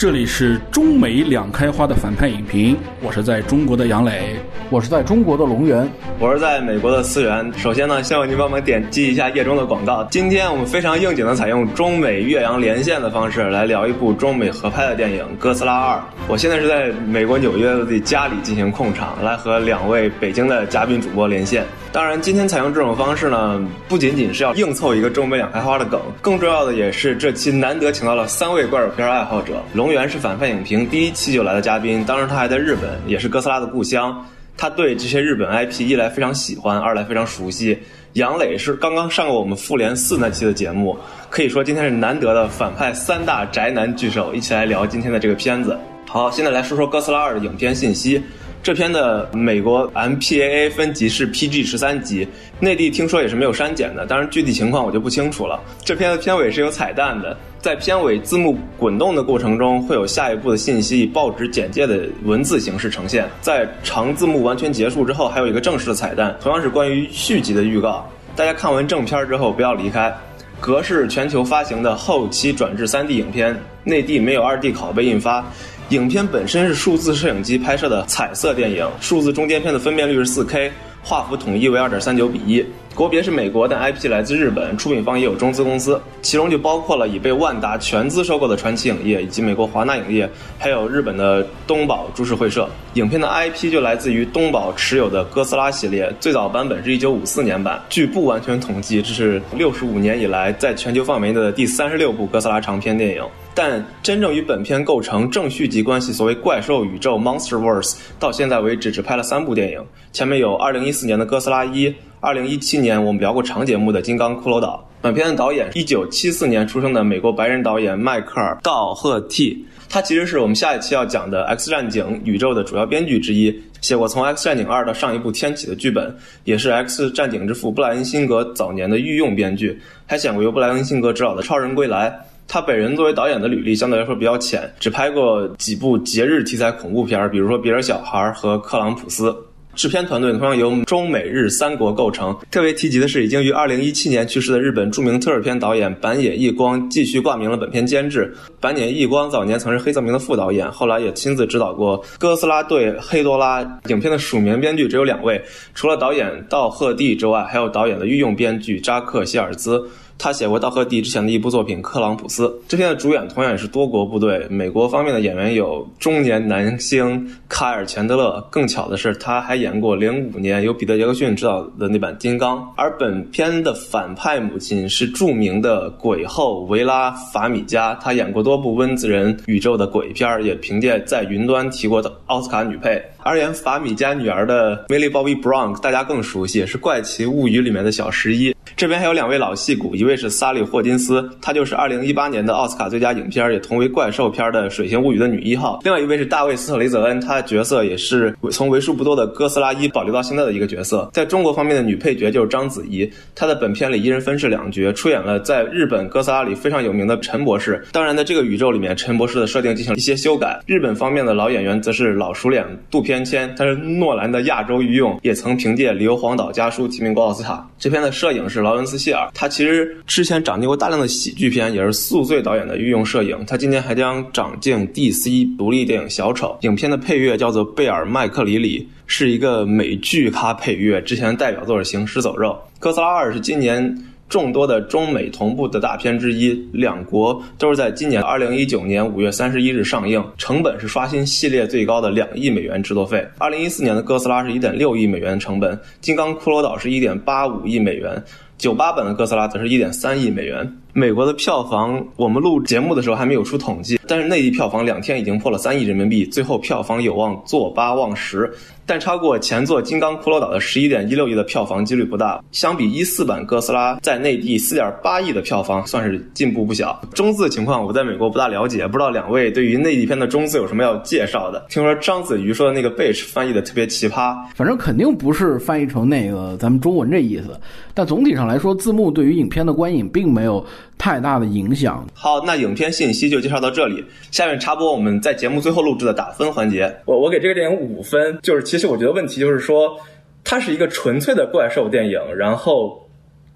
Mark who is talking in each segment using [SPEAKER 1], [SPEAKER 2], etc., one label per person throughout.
[SPEAKER 1] 这里是中美两开花的反派影评，我是在中国的杨磊，
[SPEAKER 2] 我是在中国的龙源，
[SPEAKER 3] 我是在美国的思源。首先呢，希望您帮忙点击一下页中的广告。今天我们非常应景的采用中美岳阳连线的方式来聊一部中美合拍的电影《哥斯拉二》。我现在是在美国纽约的家里进行控场，来和两位北京的嘉宾主播连线。当然，今天采用这种方式呢，不仅仅是要硬凑一个中美两开花的梗，更重要的也是这期难得请到了三位怪兽片爱好者。龙源是反派影评第一期就来的嘉宾，当时他还在日本，也是哥斯拉的故乡。他对这些日本 IP 一来非常喜欢，二来非常熟悉。杨磊是刚刚上过我们复联四那期的节目，可以说今天是难得的反派三大宅男聚首，一起来聊今天的这个片子。好，现在来说说哥斯拉二的影片信息。这片的美国 MPAA 分级是 PG 十三级，内地听说也是没有删减的，当然具体情况我就不清楚了。这片的片尾是有彩蛋的，在片尾字幕滚动的过程中，会有下一步的信息以报纸简介的文字形式呈现。在长字幕完全结束之后，还有一个正式的彩蛋，同样是关于续集的预告。大家看完正片之后不要离开。格式全球发行的后期转制 3D 影片，内地没有 2D 拷贝印发。影片本身是数字摄影机拍摄的彩色电影，数字中间片的分辨率是 4K，画幅统一为2.39比1。国别是美国，但 IP 来自日本，出品方也有中资公司，其中就包括了已被万达全资收购的传奇影业，以及美国华纳影业，还有日本的东宝株式会社。影片的 IP 就来自于东宝持有的哥斯拉系列，最早版本是一九五四年版。据不完全统计，这是六十五年以来在全球范围内的第三十六部哥斯拉长篇电影。但真正与本片构成正续集关系，所谓怪兽宇宙 （MonsterVerse），到现在为止只拍了三部电影。前面有二零一四年的《哥斯拉一》，二零一七年我们聊过长节目的《金刚骷髅岛》。本片的导演一九七四年出生的美国白人导演迈克尔·道赫蒂，他其实是我们下一期要讲的《X 战警》宇宙的主要编剧之一，写过从《X 战警二》到上一部《天启》的剧本，也是《X 战警》之父布莱恩·辛格早年的御用编剧，还写过由布莱恩·辛格执导的《超人归来》。他本人作为导演的履历相对来说比较浅，只拍过几部节日题材恐怖片，比如说《比尔小孩》和《克朗普斯》。制片团队同样由中美日三国构成。特别提及的是，已经于2017年去世的日本著名特摄片导演板野义光继续挂名了本片监制。板野义光早年曾是黑泽明的副导演，后来也亲自指导过《哥斯拉对黑多拉》。影片的署名编剧只有两位，除了导演道赫蒂之外，还有导演的御用编剧扎克希尔兹。他写过道赫蒂之前的一部作品《克朗普斯》，这片的主演同样也是多国部队。美国方面的演员有中年男星卡尔·钱德勒，更巧的是他还演过零五年由彼得·杰克逊执导的那版《金刚》。而本片的反派母亲是著名的鬼后维拉·法米加，她演过多部温子仁宇宙的鬼片，也凭借在云端提过的奥斯卡女配。而演法米加女儿的 Millie Bobby Brown，大家更熟悉，是《怪奇物语》里面的小十一。这边还有两位老戏骨，一位是萨利·霍金斯，她就是2018年的奥斯卡最佳影片，也同为怪兽片的《水形物语》的女一号；另外一位是大卫·斯特雷泽恩，她的角色也是从为数不多的哥斯拉一保留到现在的一个角色。在中国方面的女配角就是章子怡，她在本片里一人分饰两角，出演了在日本哥斯拉里非常有名的陈博士。当然，在这个宇宙里面，陈博士的设定进行了一些修改。日本方面的老演员则是老熟脸渡边谦，他是诺兰的亚洲御用，也曾凭借《硫磺岛家书》提名过奥斯卡。这片的摄影是老劳伦斯·希尔，他其实之前掌镜过大量的喜剧片，也是宿醉导演的御用摄影。他今年还将掌镜 DC 独立电影《小丑》。影片的配乐叫做贝尔·麦克里里，是一个美剧咖配乐，之前代表作是《行尸走肉》。哥斯拉二是今年。众多的中美同步的大片之一，两国都是在今年二零一九年五月三十一日上映，成本是刷新系列最高的两亿美元制作费。二零一四年的哥斯拉是一点六亿美元的成本，金刚骷髅岛是一点八五亿美元，九八版的哥斯拉则是一点三亿美元。美国的票房，我们录节目的时候还没有出统计，但是内地票房两天已经破了三亿人民币，最后票房有望坐八望十。但超过前作《金刚骷髅岛》的十一点一六亿的票房几率不大。相比一四版《哥斯拉》在内地四点八亿的票房，算是进步不小。中字情况我在美国不大了解，不知道两位对于内地片的中字有什么要介绍的？听说章子怡说的那个 “bitch” 翻译的特别奇葩，
[SPEAKER 2] 反正肯定不是翻译成那个咱们中文这意思。但总体上来说，字幕对于影片的观影并没有太大的影响。
[SPEAKER 3] 好，那影片信息就介绍到这里，下面插播我们在节目最后录制的打分环节。我我给这个电影五分，就是其实我觉得问题就是说，它是一个纯粹的怪兽电影，然后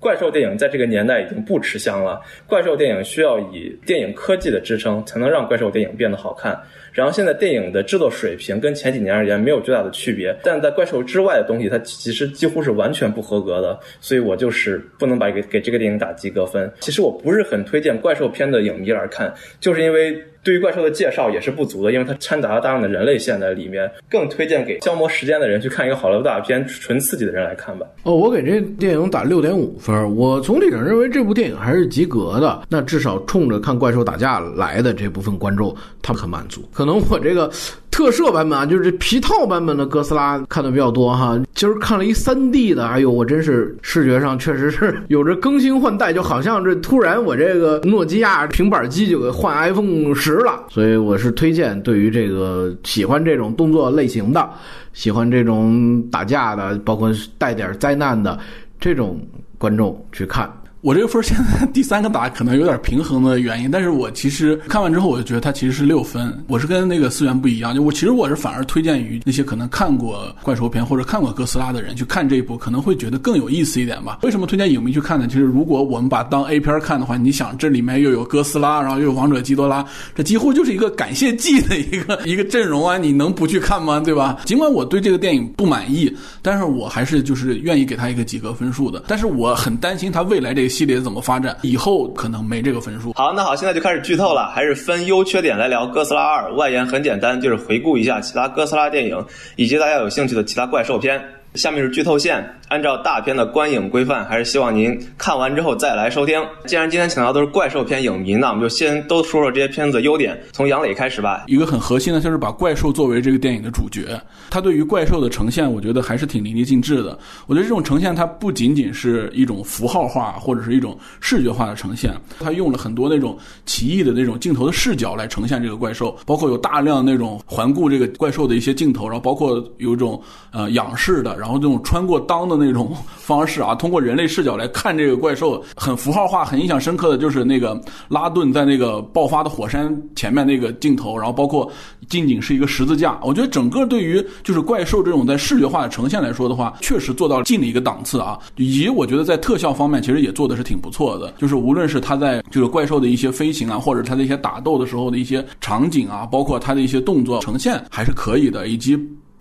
[SPEAKER 3] 怪兽电影在这个年代已经不吃香了。怪兽电影需要以电影科技的支撑，才能让怪兽电影变得好看。然后现在电影的制作水平跟前几年而言没有巨大的区别，但在怪兽之外的东西，它其实几乎是完全不合格的。所以我就是不能把给给这个电影打及格分。其实我不是很推荐怪兽片的影迷来看，就是因为。对于怪兽的介绍也是不足的，因为它掺杂了大量的人类线在里面。更推荐给消磨时间的人去看一个好莱坞大片，纯刺激的人来看吧。
[SPEAKER 2] 哦，我给这电影打六点五分。我总体上认为这部电影还是及格的。那至少冲着看怪兽打架来的这部分观众，他们很满足。可能我这个。特摄版本啊，就是这皮套版本的哥斯拉看的比较多哈。今儿看了一三 D 的，哎呦，我真是视觉上确实是有着更新换代，就好像这突然我这个诺基亚平板机就给换 iPhone 十了。所以我是推荐对于这个喜欢这种动作类型的、喜欢这种打架的，包括带点灾难的这种观众去看。
[SPEAKER 1] 我这个分现在 第三个打可能有点平衡的原因，但是我其实看完之后我就觉得它其实是六分。我是跟那个思源不一样，就我其实我是反而推荐于那些可能看过怪兽片或者看过哥斯拉的人去看这一部，可能会觉得更有意思一点吧。为什么推荐影迷去看呢？其实如果我们把当 A 片看的话，你想这里面又有哥斯拉，然后又有王者基多拉，这几乎就是一个感谢祭的一个 一个阵容啊！你能不去看吗？对吧？尽管我对这个电影不满意，但是我还是就是愿意给他一个及格分数的。但是我很担心他未来这个系列怎么发展。以后可能没这个分数。
[SPEAKER 3] 好，那好，现在就开始剧透了，还是分优缺点来聊《哥斯拉二》。外延很简单，就是回顾一下其他哥斯拉电影，以及大家有兴趣的其他怪兽片。下面是剧透线，按照大片的观影规范，还是希望您看完之后再来收听。既然今天请到都是怪兽片影迷，那我们就先都说说这些片子的优点。从杨磊开始吧。
[SPEAKER 1] 一个很核心的，就是把怪兽作为这个电影的主角，他对于怪兽的呈现，我觉得还是挺淋漓尽致的。我觉得这种呈现，它不仅仅是一种符号化或者是一种视觉化的呈现，它用了很多那种奇异的那种镜头的视角来呈现这个怪兽，包括有大量那种环顾这个怪兽的一些镜头，然后包括有一种呃仰视的。然后这种穿过裆的那种 方式啊，通过人类视角来看这个怪兽，很符号化、很印象深刻的就是那个拉顿在那个爆发的火山前面那个镜头，然后包括近景是一个十字架。我觉得整个对于就是怪兽这种在视觉化的呈现来说的话，确实做到了近的一个档次啊。以及我觉得在特效方面，其实也做的是挺不错的。就是无论是他在就是怪兽的一些飞行啊，或者他的一些打斗的时候的一些场景啊，包括他的一些动作呈现，还是可以的，以及。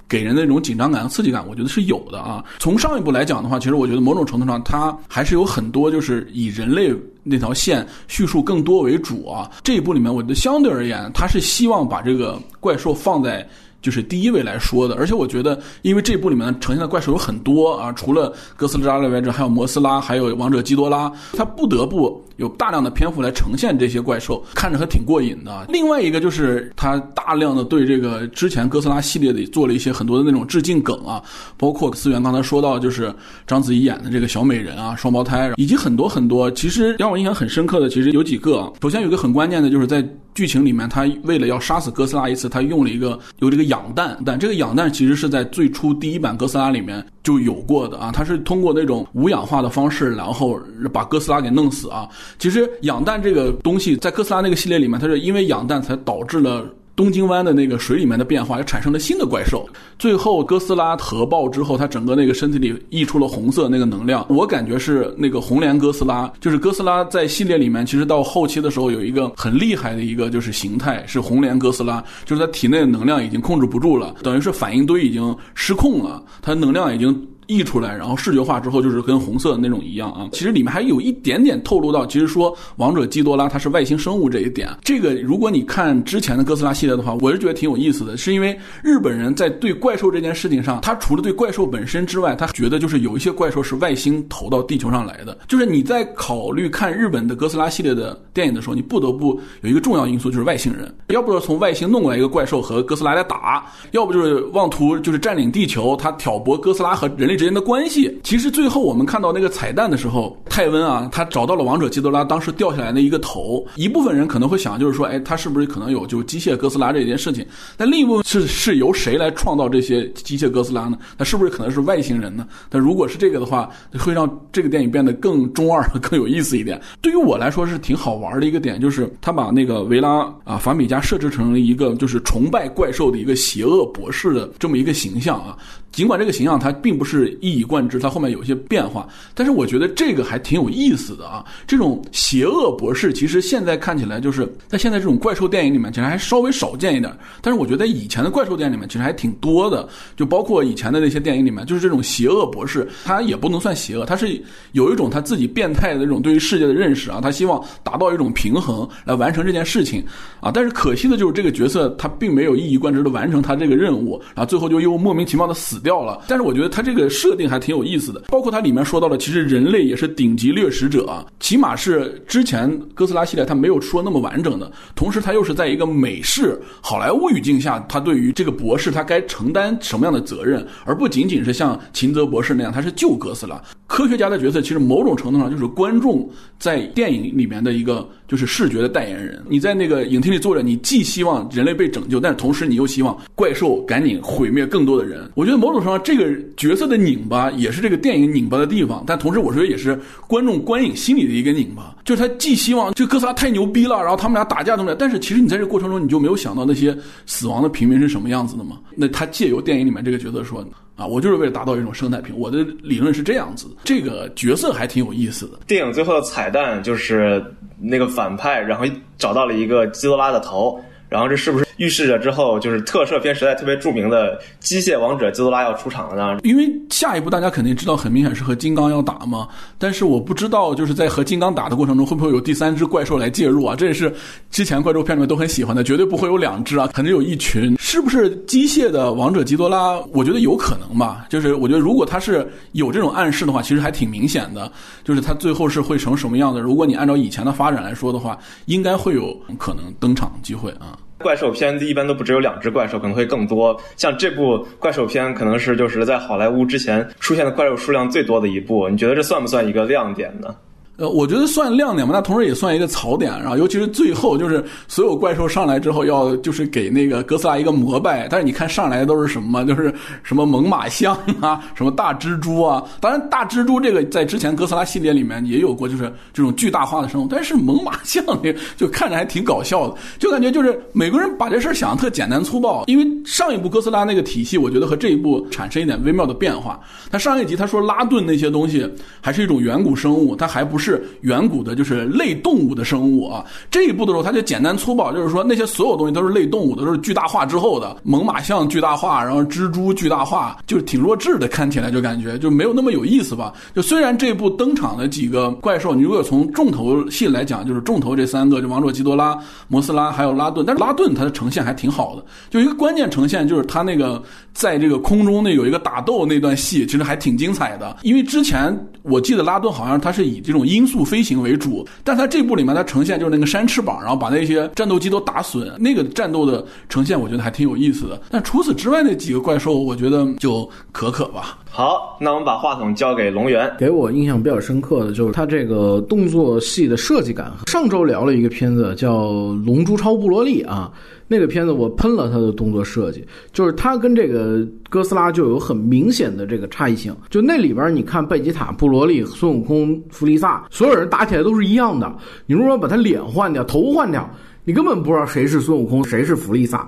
[SPEAKER 1] 给人那种紧张感和刺激感，我觉得是有的啊。从上一部来讲的话，其实我觉得某种程度上，它还是有很多就是以人类那条线叙述更多为主啊。这一部里面，我觉得相对而言，它是希望把这个怪兽放在。就是第一位来说的，而且我觉得，因为这部里面呈现的怪兽有很多啊，除了哥斯拉外，这还有摩斯拉，还有王者基多拉，他不得不有大量的篇幅来呈现这些怪兽，看着还挺过瘾的。另外一个就是他大量的对这个之前哥斯拉系列里做了一些很多的那种致敬梗啊，包括思源刚才说到，就是章子怡演的这个小美人啊，双胞胎，以及很多很多，其实让我印象很深刻的，其实有几个。首先有个很关键的，就是在。剧情里面，他为了要杀死哥斯拉一次，他用了一个有这个氧弹，但这个氧弹其实是在最初第一版哥斯拉里面就有过的啊，它是通过那种无氧化的方式，然后把哥斯拉给弄死啊。其实氧弹这个东西在哥斯拉那个系列里面，它是因为氧弹才导致了。东京湾的那个水里面的变化，也产生了新的怪兽。最后哥斯拉核爆之后，它整个那个身体里溢出了红色那个能量。我感觉是那个红莲哥斯拉，就是哥斯拉在系列里面，其实到后期的时候有一个很厉害的一个就是形态，是红莲哥斯拉，就是它体内的能量已经控制不住了，等于是反应堆已经失控了，它能量已经。溢出来，然后视觉化之后就是跟红色的那种一样啊。其实里面还有一点点透露到，其实说王者基多拉它是外星生物这一点。这个如果你看之前的哥斯拉系列的话，我是觉得挺有意思的，是因为日本人在对怪兽这件事情上，他除了对怪兽本身之外，他觉得就是有一些怪兽是外星投到地球上来的。就是你在考虑看日本的哥斯拉系列的电影的时候，你不得不有一个重要因素就是外星人，要不就是从外星弄过来一个怪兽和哥斯拉来打，要不就是妄图就是占领地球，他挑拨哥斯拉和人类。之间的关系，其实最后我们看到那个彩蛋的时候，泰温啊，他找到了王者基多拉当时掉下来的一个头。一部分人可能会想，就是说，哎，他是不是可能有就机械哥斯拉这件事情？但另一部分是是由谁来创造这些机械哥斯拉呢？那是不是可能是外星人呢？但如果是这个的话，会让这个电影变得更中二、更有意思一点。对于我来说是挺好玩的一个点，就是他把那个维拉啊法米加设置成了一个就是崇拜怪兽的一个邪恶博士的这么一个形象啊。尽管这个形象它并不是一以贯之，它后面有一些变化，但是我觉得这个还挺有意思的啊。这种邪恶博士，其实现在看起来就是在现在这种怪兽电影里面，其实还稍微少见一点。但是我觉得以前的怪兽电影里面其实还挺多的，就包括以前的那些电影里面，就是这种邪恶博士，他也不能算邪恶，他是有一种他自己变态的这种对于世界的认识啊，他希望达到一种平衡来完成这件事情啊。但是可惜的就是这个角色他并没有一以贯之的完成他这个任务，然后最后就又莫名其妙的死掉了。但是我觉得他这个设定还挺有意思的，包括它里面说到了，其实人类也是顶级掠食者啊，起码是之前哥斯拉系列他没有说那么完整的，同时他又是在一个美式好莱坞语境下，他对于这个博士他该承担什么样的责任，而不仅仅是像秦泽博士那样，他是救哥斯拉。科学家的角色其实某种程度上就是观众在电影里面的一个就是视觉的代言人。你在那个影厅里坐着，你既希望人类被拯救，但同时你又希望怪兽赶紧毁灭更多的人。我觉得某种程度上这个角色的拧巴也是这个电影拧巴的地方，但同时我觉得也是观众观影心理的一个拧巴，就是他既希望这哥斯拉太牛逼了，然后他们俩打架怎么样，但是其实你在这过程中你就没有想到那些死亡的平民是什么样子的嘛？那他借由电影里面这个角色说。啊，我就是为了达到一种生态平。我的理论是这样子，这个角色还挺有意思的。
[SPEAKER 3] 电影最后的彩蛋就是那个反派，然后找到了一个基多拉的头，然后这是不是预示着之后就是特摄片时代特别著名的机械王者基多拉要出场了呢？
[SPEAKER 1] 因为下一步大家肯定知道，很明显是和金刚要打嘛。但是我不知道，就是在和金刚打的过程中，会不会有第三只怪兽来介入啊？这也是之前怪兽片里面都很喜欢的，绝对不会有两只啊，肯定有一群。是不是机械的王者基多拉？我觉得有可能吧。就是我觉得如果他是有这种暗示的话，其实还挺明显的。就是他最后是会成什么样的？如果你按照以前的发展来说的话，应该会有可能登场机会啊。
[SPEAKER 3] 怪兽片一般都不只有两只怪兽，可能会更多。像这部怪兽片，可能是就是在好莱坞之前出现的怪兽数量最多的一部。你觉得这算不算一个亮点呢？
[SPEAKER 1] 呃，我觉得算亮点吧，那同时也算一个槽点。然后，尤其是最后，就是所有怪兽上来之后，要就是给那个哥斯拉一个膜拜。但是你看上来的都是什么？就是什么猛犸象啊，什么大蜘蛛啊。当然，大蜘蛛这个在之前哥斯拉系列里面也有过，就是这种巨大化的生物。但是猛犸象那个就看着还挺搞笑的，就感觉就是美国人把这事儿想的特简单粗暴。因为上一部哥斯拉那个体系，我觉得和这一部产生一点微妙的变化。他上一集他说拉顿那些东西还是一种远古生物，它还不是。是远古的，就是类动物的生物啊。这一步的时候，它就简单粗暴，就是说那些所有东西都是类动物的，都是巨大化之后的。猛犸象巨大化，然后蜘蛛巨大化，就是挺弱智的，看起来就感觉就没有那么有意思吧。就虽然这一部登场的几个怪兽，你如果从重头戏来讲，就是重头这三个，就王者基多拉、摩斯拉还有拉顿，但是拉顿它的呈现还挺好的。就一个关键呈现就是它那个在这个空中那有一个打斗那段戏，其实还挺精彩的。因为之前我记得拉顿好像它是以这种。音速飞行为主，但它这部里面它呈现就是那个扇翅膀，然后把那些战斗机都打损，那个战斗的呈现我觉得还挺有意思的。但除此之外那几个怪兽，我觉得就可可吧。
[SPEAKER 3] 好，那我们把话筒交给龙源。
[SPEAKER 2] 给我印象比较深刻的就是他这个动作戏的设计感。上周聊了一个片子叫《龙珠超布罗利》啊。那个片子我喷了他的动作设计，就是他跟这个哥斯拉就有很明显的这个差异性。就那里边你看贝吉塔、布罗利、孙悟空、弗利萨，所有人打起来都是一样的。你如果把他脸换掉、头换掉，你根本不知道谁是孙悟空，谁是弗利萨。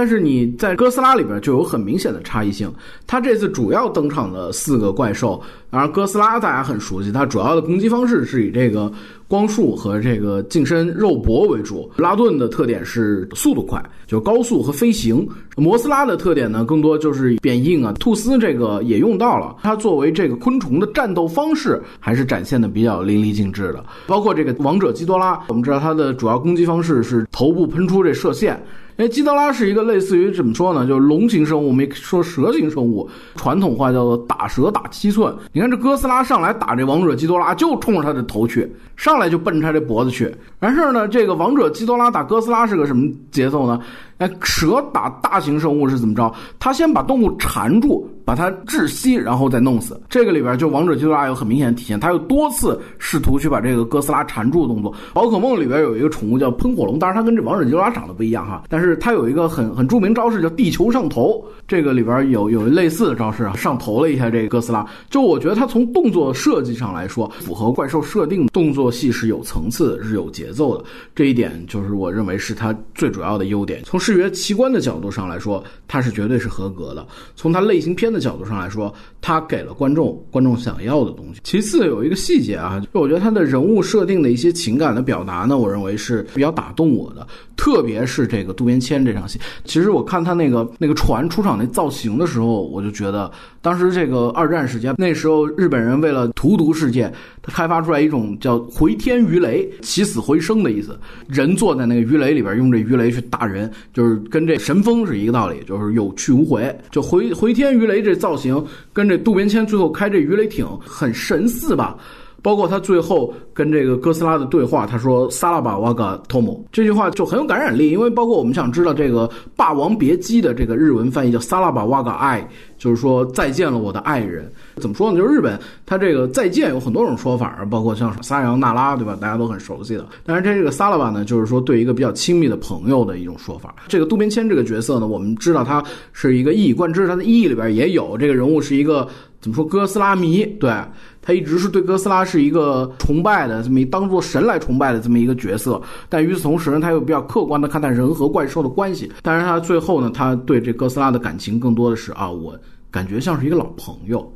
[SPEAKER 2] 但是你在哥斯拉里边就有很明显的差异性。他这次主要登场的四个怪兽，当然哥斯拉大家很熟悉，它主要的攻击方式是以这个光束和这个近身肉搏为主。拉顿的特点是速度快，就高速和飞行。摩斯拉的特点呢，更多就是变硬啊。吐丝这个也用到了，它作为这个昆虫的战斗方式还是展现的比较淋漓尽致的。包括这个王者基多拉，我们知道它的主要攻击方式是头部喷出这射线。因为基多拉是一个类似于怎么说呢，就是龙形生物，没说蛇形生物，传统话叫做打蛇打七寸。你看这哥斯拉上来打这王者基多拉，就冲着他的头去，上来就奔着他这脖子去。完事儿呢，这个王者基多拉打哥斯拉是个什么节奏呢？哎，蛇打大型生物是怎么着？它先把动物缠住，把它窒息，然后再弄死。这个里边就王者基多拉有很明显的体现，它有多次试图去把这个哥斯拉缠住的动作。宝可梦里边有一个宠物叫喷火龙，当然它跟这王者基多拉长得不一样哈，但是它有一个很很著名招式叫地球上头。这个里边有有类似的招式啊，上头了一下这个哥斯拉。就我觉得它从动作设计上来说，符合怪兽设定，动作戏是有层次、是有节奏的。这一点就是我认为是它最主要的优点。从视觉奇观的角度上来说，它是绝对是合格的；从它类型片的角度上来说，它给了观众观众想要的东西。其次有一个细节啊，就我觉得它的人物设定的一些情感的表达呢，我认为是比较打动我的。特别是这个渡边谦这场戏，其实我看他那个那个船出场那造型的时候，我就觉得当时这个二战时间，那时候日本人为了荼毒世界，他开发出来一种叫回天鱼雷，起死回生的意思。人坐在那个鱼雷里边，用这鱼雷去打人，就是跟这神风是一个道理，就是有去无回。就回回天鱼雷这造型，跟这渡边谦最后开这鱼雷艇很神似吧。包括他最后跟这个哥斯拉的对话，他说“萨拉巴瓦嘎托姆”这句话就很有感染力，因为包括我们想知道这个《霸王别姬》的这个日文翻译叫“萨拉巴瓦嘎爱”，就是说再见了我的爱人。怎么说呢？就是日本它这个再见有很多种说法，包括像撒扬那拉，对吧？大家都很熟悉的。但是这个萨拉巴呢，就是说对一个比较亲密的朋友的一种说法。这个渡边谦这个角色呢，我们知道他是一个一以贯之，他的意义里边也有这个人物是一个怎么说哥斯拉迷，对。他一直是对哥斯拉是一个崇拜的这么当做神来崇拜的这么一个角色，但与此同时呢，他又比较客观的看待人和怪兽的关系。但是他最后呢，他对这哥斯拉的感情更多的是啊，我感觉像是一个老朋友，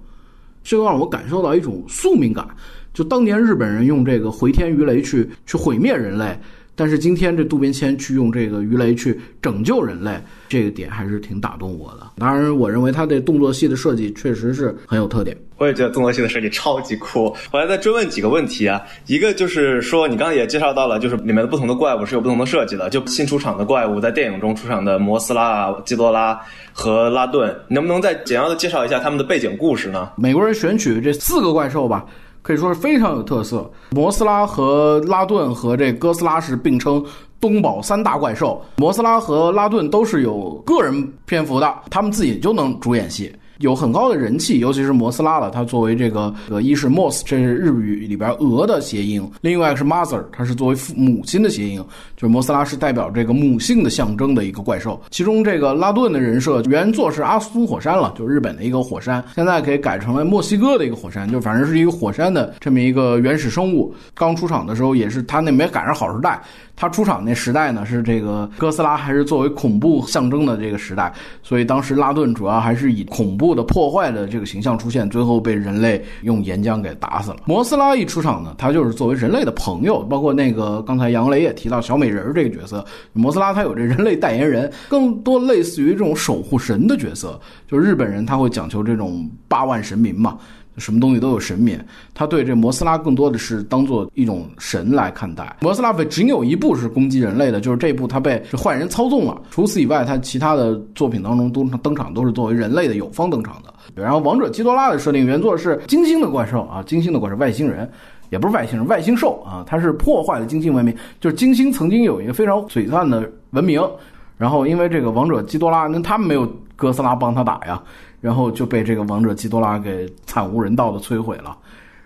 [SPEAKER 2] 这就让我感受到一种宿命感。就当年日本人用这个回天鱼雷去去毁灭人类。但是今天这渡边谦去用这个鱼雷去拯救人类，这个点还是挺打动我的。当然，我认为他的动作戏的设计确实是很有特点。
[SPEAKER 3] 我也觉得动作戏的设计超级酷。我还在追问几个问题啊，一个就是说，你刚刚也介绍到了，就是里面的不同的怪物是有不同的设计的。就新出场的怪物，在电影中出场的摩斯拉、基多拉和拉顿，能不能再简要的介绍一下他们的背景故事呢？
[SPEAKER 2] 美国人选取这四个怪兽吧。可以说是非常有特色。摩斯拉和拉顿和这哥斯拉是并称东宝三大怪兽。摩斯拉和拉顿都是有个人篇幅的，他们自己就能主演戏。有很高的人气，尤其是摩斯拉了。它作为这个呃，一是 mos 这是日语里边鹅的谐音；另外一个是 Mother，它是作为父母亲的谐音。就是摩斯拉是代表这个母性的象征的一个怪兽。其中这个拉顿的人设原作是阿苏火山了，就日本的一个火山，现在给改成了墨西哥的一个火山，就反正是一个火山的这么一个原始生物。刚出场的时候也是他那没赶上好时代。他出场那时代呢，是这个哥斯拉还是作为恐怖象征的这个时代，所以当时拉顿主要还是以恐怖的破坏的这个形象出现，最后被人类用岩浆给打死了。摩斯拉一出场呢，他就是作为人类的朋友，包括那个刚才杨雷也提到小美人儿这个角色，摩斯拉他有这人类代言人，更多类似于这种守护神的角色，就是日本人他会讲求这种八万神明嘛。什么东西都有神明，他对这摩斯拉更多的是当做一种神来看待。摩斯拉仅有一部是攻击人类的，就是这部他被坏人操纵了。除此以外，他其他的作品当中都登场都是作为人类的友方登场的。然后王者基多拉的设定原作是金星的怪兽啊，金星的怪兽外星人，也不是外星人，外星兽啊，它是破坏了金星文明。就是金星曾经有一个非常璀璨的文明，然后因为这个王者基多拉，那他们没有哥斯拉帮他打呀。然后就被这个王者基多拉给惨无人道的摧毁了，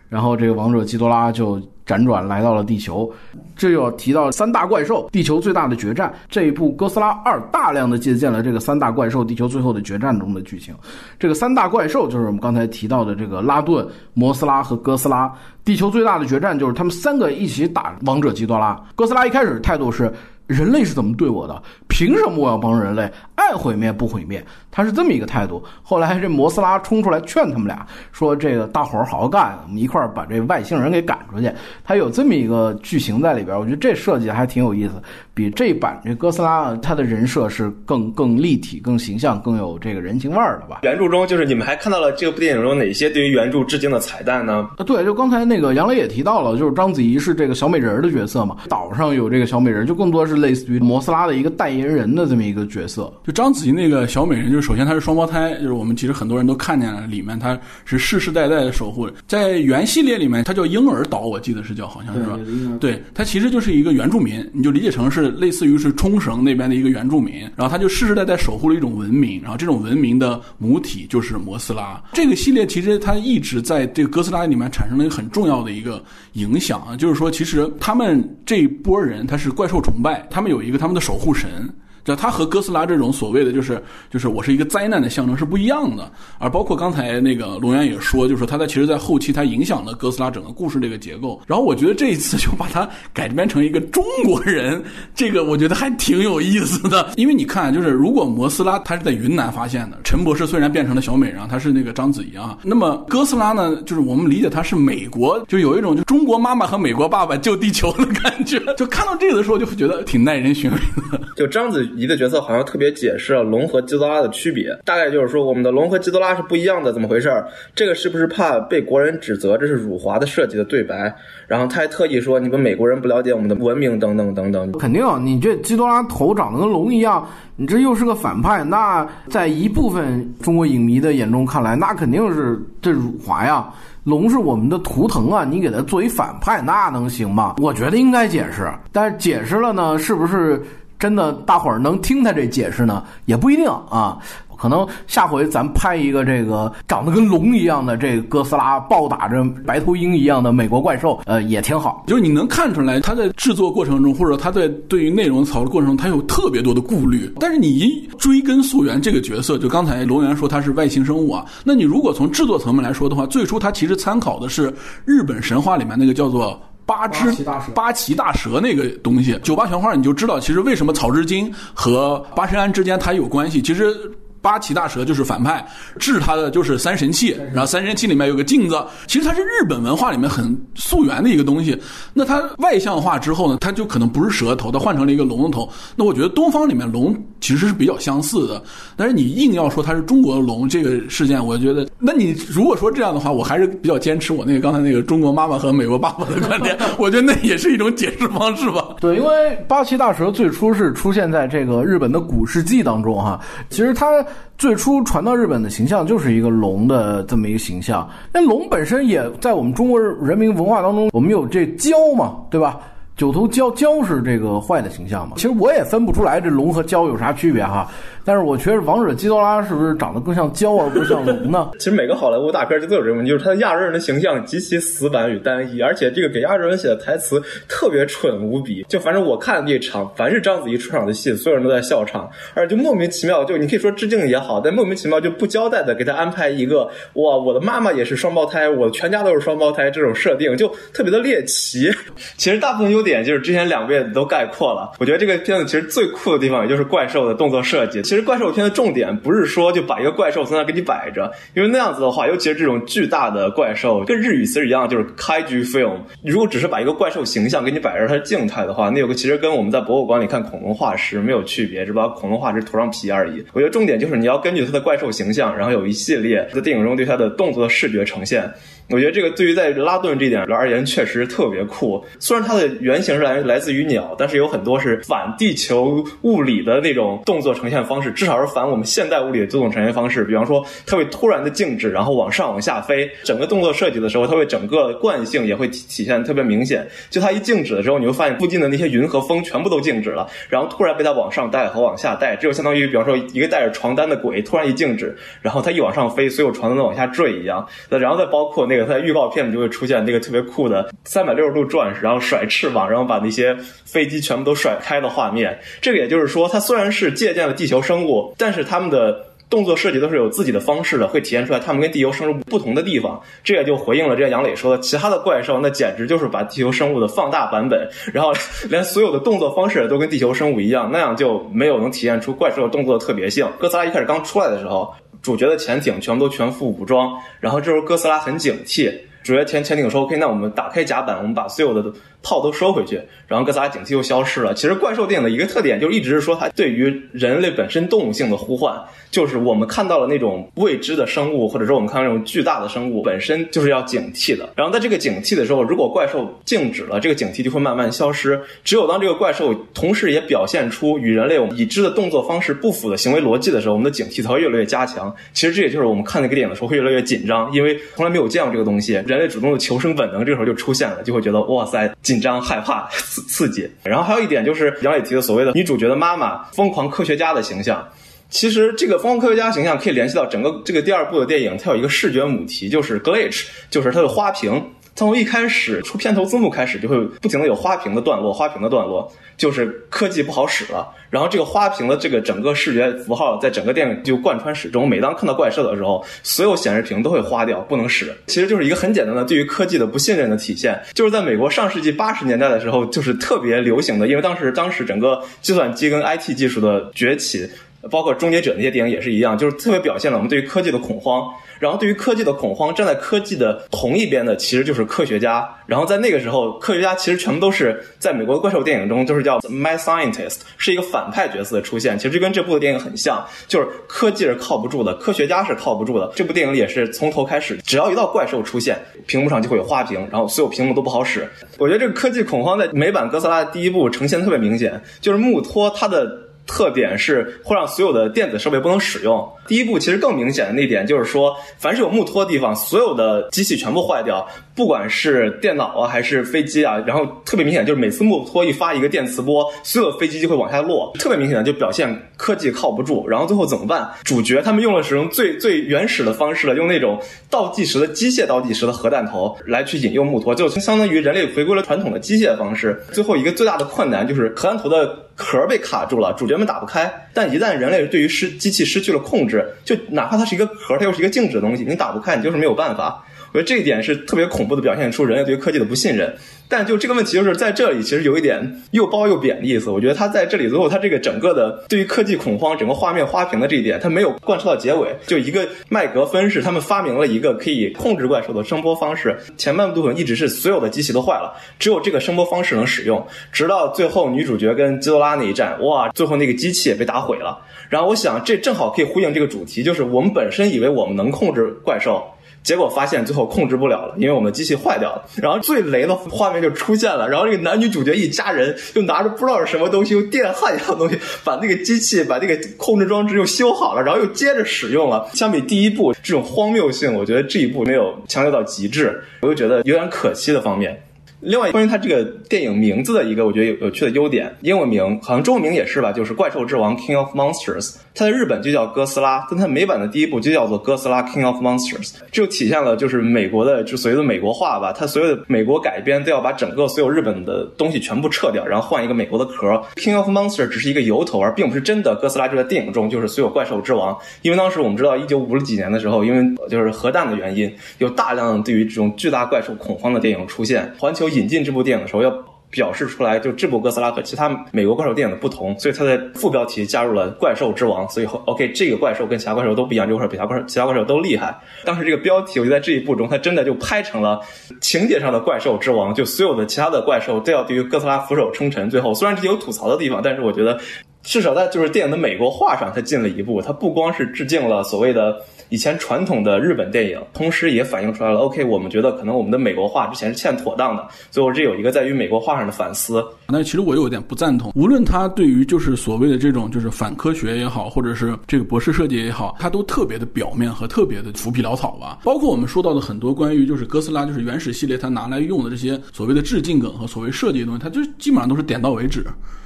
[SPEAKER 2] 然后这个王者基多拉就辗转来到了地球，这就要提到三大怪兽，地球最大的决战。这一部《哥斯拉二》大量的借鉴了这个三大怪兽地球最后的决战中的剧情。这个三大怪兽就是我们刚才提到的这个拉顿、摩斯拉和哥斯拉。地球最大的决战就是他们三个一起打王者基多拉。哥斯拉一开始态度是。人类是怎么对我的？凭什么我要帮人类？爱毁灭不毁灭？他是这么一个态度。后来这摩斯拉冲出来劝他们俩说：“这个大伙儿好好干，我们一块儿把这外星人给赶出去。”他有这么一个剧情在里边，我觉得这设计还挺有意思。比这版这哥斯拉他的人设是更更立体、更形象、更有这个人情味儿的吧？
[SPEAKER 3] 原著中就是你们还看到了这部电影中哪些对于原著致敬的彩蛋呢？
[SPEAKER 2] 啊，对，就刚才那个杨磊也提到了，就是章子怡是这个小美人儿的角色嘛，岛上有这个小美人，就更多是。类似于摩斯拉的一个代言人的这么一个角色，
[SPEAKER 1] 就章子怡那个小美人，就是首先她是双胞胎，就是我们其实很多人都看见了，里面她是世世代代的守护。在原系列里面，她叫婴儿岛，我记得是叫，好像是吧？对，她其实就是一个原住民，你就理解成是类似于是冲绳那边的一个原住民，然后她就世世代代守护了一种文明，然后这种文明的母体就是摩斯拉。这个系列其实它一直在这个哥斯拉里面产生了一个很重要的一个影响啊，就是说其实他们这一波人他是怪兽崇拜。他们有一个他们的守护神，就它和哥斯拉这种所谓的就是就是我是一个灾难的象征是不一样的。而包括刚才那个龙源也说，就是说它在其实，在后期它影响了哥斯拉整个故事这个结构。然后我觉得这一次就把它改编成一个中国人，这个我觉得还挺有意思的。因为你看，就是如果摩斯拉它是在云南发现的，陈博士虽然变成了小美人，他是那个章子怡啊，那么哥斯拉呢，就是我们理解它是美国，就有一种就中国妈妈和美国爸爸救地球的感觉。就看到这个的时候，就会觉得挺耐人寻味的。
[SPEAKER 3] 就章子一的角色好像特别解释了龙和基多拉的区别，大概就是说我们的龙和基多拉是不一样的，怎么回事？这个是不是怕被国人指责这是辱华的设计的对白？然后他还特意说你们美国人不了解我们的文明等等等等。
[SPEAKER 2] 肯定，你这基多拉头长得跟龙一样，你这又是个反派，那在一部分中国影迷的眼中看来，那肯定是这辱华呀。龙是我们的图腾啊，你给他做一反派，那能行吗？我觉得应该解释，但是解释了呢，是不是真的大伙儿能听他这解释呢？也不一定啊。可能下回咱拍一个这个长得跟龙一样的这个哥斯拉暴打着白头鹰一样的美国怪兽，呃，也挺好。
[SPEAKER 1] 就是你能看出来，他在制作过程中，或者他在对于内容讨论过程中，他有特别多的顾虑。但是你一追根溯源，这个角色，就刚才龙源说他是外星生物啊，那你如果从制作层面来说的话，最初他其实参考的是日本神话里面那个叫做。八只八岐大蛇那个东西，九八玄画你就知道，其实为什么草之金和八神庵之间它有关系，其实。八岐大蛇就是反派，治他的就是三神器，然后三神器里面有个镜子，其实它是日本文化里面很溯源的一个东西。那它外向化之后呢，它就可能不是蛇头，它换成了一个龙的头。那我觉得东方里面龙其实是比较相似的，但是你硬要说它是中国的龙这个事件，我觉得，那你如果说这样的话，我还是比较坚持我那个刚才那个中国妈妈和美国爸爸的观点，我觉得那也是一种解释方式吧。
[SPEAKER 2] 对，因为八岐大蛇最初是出现在这个日本的古世纪当中哈，其实它。最初传到日本的形象就是一个龙的这么一个形象，那龙本身也在我们中国人民文化当中，我们有这蛟嘛，对吧？九头蛟，蛟是这个坏的形象嘛？其实我也分不出来这龙和蛟有啥区别哈。但是我觉得王者基多拉是不是长得更像蛟而不像龙呢？
[SPEAKER 3] 其实每个好莱坞大片就都有这个问题，就是他的亚洲人的形象极其死板与单一，而且这个给亚洲人写的台词特别蠢无比。就反正我看那场，凡是章子怡出场的戏，所有人都在笑场，而且就莫名其妙，就你可以说致敬也好，但莫名其妙就不交代的给他安排一个哇，我的妈妈也是双胞胎，我全家都是双胞胎这种设定，就特别的猎奇。其实大部分优点就是之前两位都概括了。我觉得这个片子其实最酷的地方，也就是怪兽的动作设计。其实怪兽片的重点不是说就把一个怪兽从那给你摆着，因为那样子的话，尤其是这种巨大的怪兽，跟日语词一样，就是开局 film。如果只是把一个怪兽形象给你摆着，它是静态的话，那有个其实跟我们在博物馆里看恐龙化石没有区别，只把恐龙化石涂上皮而已。我觉得重点就是你要根据它的怪兽形象，然后有一系列在电影中对它的动作视觉呈现。我觉得这个对于在拉顿这点而言确实特别酷。虽然它的原型是来来自于鸟，但是有很多是反地球物理的那种动作呈现方式，至少是反我们现代物理的这种呈现方式。比方说，它会突然的静止，然后往上往下飞。整个动作设计的时候，它会整个惯性也会体体现特别明显。就它一静止的时候，你会发现附近的那些云和风全部都静止了，然后突然被它往上带和往下带，这就相当于比方说一个带着床单的鬼突然一静止，然后它一往上飞，所有床单都往下坠一样。那然后再包括那。在预告片里就会出现那个特别酷的三百六十度转，然后甩翅膀，然后把那些飞机全部都甩开的画面。这个也就是说，它虽然是借鉴了地球生物，但是他们的动作设计都是有自己的方式的，会体现出来他们跟地球生物不同的地方。这也就回应了这杨磊说的，其他的怪兽那简直就是把地球生物的放大版本，然后连所有的动作方式都跟地球生物一样，那样就没有能体现出怪兽动作的特别性。哥斯拉一开始刚出来的时候。主角的潜艇全部都全副武装，然后这时候哥斯拉很警惕。主角潜潜艇说：“OK，那我们打开甲板，我们把所有的炮都收回去。”然后哥斯拉警惕又消失了。其实怪兽电影的一个特点，就一直是说它对于人类本身动物性的呼唤。就是我们看到了那种未知的生物，或者说我们看到那种巨大的生物，本身就是要警惕的。然后在这个警惕的时候，如果怪兽静止了，这个警惕就会慢慢消失。只有当这个怪兽同时也表现出与人类已知的动作方式不符的行为逻辑的时候，我们的警惕才会越来越加强。其实这也就是我们看那个电影的时候会越来越紧张，因为从来没有见过这个东西，人类主动的求生本能这个时候就出现了，就会觉得哇塞，紧张、害怕、刺刺激。然后还有一点就是杨磊提的所谓的女主角的妈妈，疯狂科学家的形象。其实这个疯狂科学家形象可以联系到整个这个第二部的电影，它有一个视觉母题，就是 glitch，就是它的花瓶。从一开始出片头字幕开始，就会不停的有花屏的段落，花屏的段落就是科技不好使了。然后这个花屏的这个整个视觉符号，在整个电影就贯穿始终。每当看到怪兽的时候，所有显示屏都会花掉，不能使。其实就是一个很简单的对于科技的不信任的体现。就是在美国上世纪八十年代的时候，就是特别流行的，因为当时当时整个计算机跟 IT 技术的崛起。包括《终结者》那些电影也是一样，就是特别表现了我们对于科技的恐慌。然后对于科技的恐慌，站在科技的同一边的其实就是科学家。然后在那个时候，科学家其实全部都是在美国的怪兽电影中都是叫 “my scientist”，是一个反派角色的出现。其实跟这部的电影很像，就是科技是靠不住的，科学家是靠不住的。这部电影也是从头开始，只要一到怪兽出现，屏幕上就会有花屏，然后所有屏幕都不好使。我觉得这个科技恐慌在美版哥斯拉的第一部呈现特别明显，就是穆托他的。特点是会让所有的电子设备不能使用。第一步其实更明显的那点就是说，凡是有木托的地方，所有的机器全部坏掉，不管是电脑啊还是飞机啊。然后特别明显就是每次木托一发一个电磁波，所有的飞机就会往下落。特别明显的就表现科技靠不住。然后最后怎么办？主角他们用了使用最最原始的方式了，用那种倒计时的机械倒计时的核弹头来去引诱木托，就相当于人类回归了传统的机械方式。最后一个最大的困难就是核弹头的。壳被卡住了，主角们打不开。但一旦人类对于失机器失去了控制，就哪怕它是一个壳，它又是一个静止的东西，你打不开，你就是没有办法。我觉得这一点是特别恐怖的，表现出人类对于科技的不信任。但就这个问题，就是在这里其实有一点又褒又贬的意思。我觉得他在这里最后，他这个整个的对于科技恐慌、整个画面花屏的这一点，他没有贯彻到结尾。就一个麦格芬是他们发明了一个可以控制怪兽的声波方式，前半部分一直是所有的机器都坏了，只有这个声波方式能使用。直到最后女主角跟基多拉那一战，哇，最后那个机器也被打毁了。然后我想，这正好可以呼应这个主题，就是我们本身以为我们能控制怪兽。结果发现最后控制不了了，因为我们机器坏掉了。然后最雷的画面就出现了，然后这个男女主角一家人就拿着不知道是什么东西，用电焊一样的东西把那个机器、把那个控制装置又修好了，然后又接着使用了。相比第一部这种荒谬性，我觉得这一部没有强调到极致，我就觉得有点可惜的方面。另外，关于它这个电影名字的一个我觉得有有趣的优点，英文名好像中文名也是吧，就是《怪兽之王》（King of Monsters）。它在日本就叫哥斯拉，但它美版的第一部就叫做哥斯拉 King of Monsters，就体现了就是美国的就所谓的美国化吧。它所有的美国改编都要把整个所有日本的东西全部撤掉，然后换一个美国的壳。King of Monsters 只是一个由头，而并不是真的哥斯拉就在电影中就是所有怪兽之王。因为当时我们知道一九五几年的时候，因为就是核弹的原因，有大量对于这种巨大怪兽恐慌的电影出现。环球引进这部电影的时候要。表示出来，就这部哥斯拉和其他美国怪兽电影的不同，所以它在副标题加入了“怪兽之王”。所以，OK，这个怪兽跟其他怪兽都不一样，这块比其他怪兽、其他怪兽都厉害。当时这个标题，我就在这一部中，它真的就拍成了情节上的怪兽之王，就所有的其他的怪兽都要对于哥斯拉俯首称臣。最后，虽然这有吐槽的地方，但是我觉得至少在就是电影的美国化上，它进了一步。它不光是致敬了所谓的。以前传统的日本电影，同时也反映出来了。OK，我们觉得可能我们的美国化之前是欠妥当的，最后这有一个在于美国化上的反思。
[SPEAKER 1] 那其实我有点不赞同，无论他对于就是所谓的这种就是反科学也好，或者是这个博士设计也好，他都特别的表面和特别的浮皮潦草吧。包括我们说到的很多关于就是哥斯拉就是原始系列他拿来用的这些所谓的致敬梗和所谓设计的东西，他就基本上都是点到为止，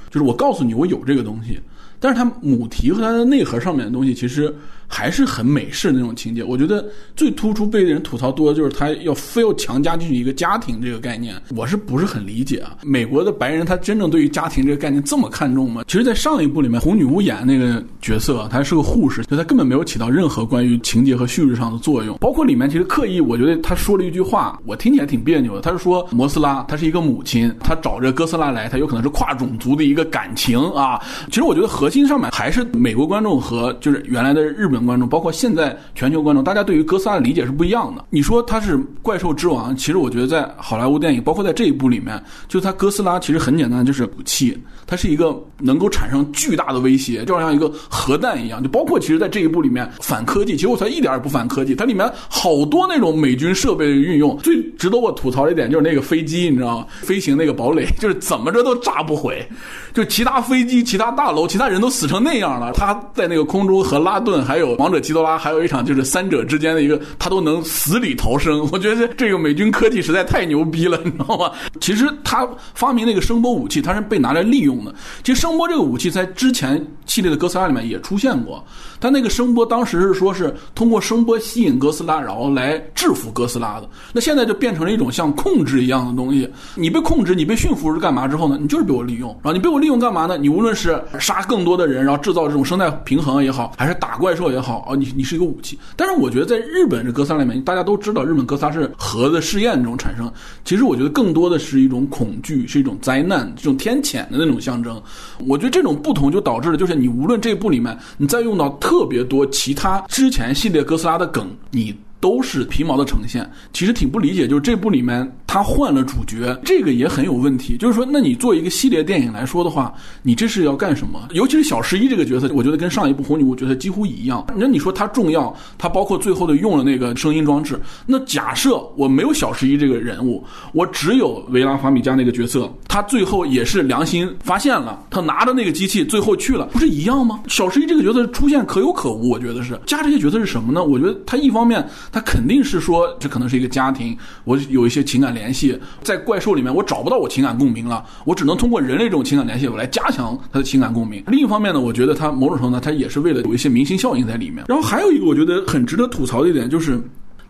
[SPEAKER 1] 就是我告诉你我有这个东西，但是它母题和它的内核上面的东西其实。还是很美式那种情节，我觉得最突出被人吐槽多的就是他要非要强加进去一个家庭这个概念，我是不是很理解啊？美国的白人他真正对于家庭这个概念这么看重吗？其实，在上一部里面，红女巫演那个角色，她是个护士，就她根本没有起到任何关于情节和叙事上的作用。包括里面其实刻意，我觉得他说了一句话，我听起来挺别扭的。他是说摩斯拉她是一个母亲，她找着哥斯拉来，她有可能是跨种族的一个感情啊。其实我觉得核心上面还是美国观众和就是原来的日本。观众包括现在全球观众，大家对于哥斯拉的理解是不一样的。你说他是怪兽之王，其实我觉得在好莱坞电影，包括在这一部里面，就他哥斯拉其实很简单，就是武器，它是一个能够产生巨大的威胁，就好像一个核弹一样。就包括其实在这一部里面反科技，其实我才一点也不反科技，它里面好多那种美军设备的运用。最值得我吐槽的一点就是那个飞机，你知道吗？飞行那个堡垒，就是怎么着都炸不毁。就其他飞机、其他大楼、其他人都死成那样了，他在那个空中和拉顿还有。王者基多拉，还有一场就是三者之间的一个，他都能死里逃生。我觉得这个美军科技实在太牛逼了，你知道吗？其实他发明那个声波武器，它是被拿来利用的。其实声波这个武器在之前系列的哥斯拉里面也出现过，他那个声波当时是说是通过声波吸引哥斯拉，然后来制服哥斯拉的。那现在就变成了一种像控制一样的东西，你被控制，你被驯服是干嘛之后呢？你就是被我利用，然后你被我利用干嘛呢？你无论是杀更多的人，然后制造这种生态平衡也好，还是打怪兽也好，哦，你你是一个武器。但是我觉得在日本这哥斯拉里面，大家都知道日本哥斯拉是核的试验这种产生，其实我觉得更多的是一种恐惧，是一种灾难，这种天谴的那种象征。我觉得这种不同就导致了，就是你无论这部里面你再用到特特别多其他之前系列哥斯拉的梗，你。都是皮毛的呈现，其实挺不理解。就是这部里面他换了主角，这个也很有问题。就是说，那你做一个系列电影来说的话，你这是要干什么？尤其是小十一这个角色，我觉得跟上一部红女巫角色几乎一样。那你说他重要，他包括最后的用了那个声音装置。那假设我没有小十一这个人物，我只有维拉法米加那个角色，他最后也是良心发现了，他拿着那个机器最后去了，不是一样吗？小十一这个角色出现可有可无，我觉得是加这些角色是什么呢？我觉得他一方面。他肯定是说，这可能是一个家庭，我有一些情感联联系，在怪兽里面我找不到我情感共鸣了，我只能通过人类这种情感联系，我来加强他的情感共鸣。另一方面呢，我觉得他某种程度呢，他也是为了有一些明星效应在里面。然后还有一个我觉得很值得吐槽的一点就是，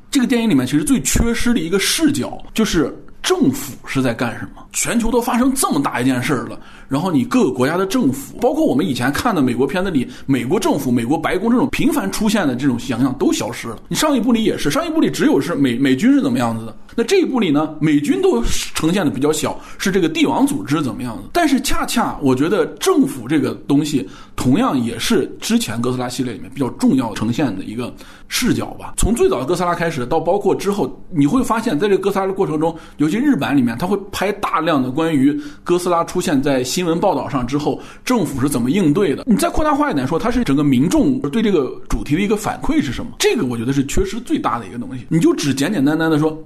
[SPEAKER 1] 这个电影里面其实最缺失的一个视角就是政府是在干什么？全球都发生这么大一件事儿了。然后你各个国家的政府，包括我们以前看的美国片子里，美国政府、美国白宫这种频繁出现的这种形象都消失了。你上一部里也是，上一部里只有是美美军是怎么样子的，那这一部里呢，美军都呈现的比较小，是这个帝王组织怎么样子。但是恰恰我觉得政府这个东西，同样也是之前哥斯拉系列里面比较重要呈现的一个视角吧。从最早的哥斯拉开始，到包括之后，你会发现在这个哥斯拉的过程中，尤其日版里面，他会拍大量的关于哥斯拉出现在新。闻报道上之后，政府是怎么应对的？你再扩大化一点说，它是整个民众对这个主题的一个反馈是什么？这个我觉得是缺失最大的一个东西。你就只简简单单的说，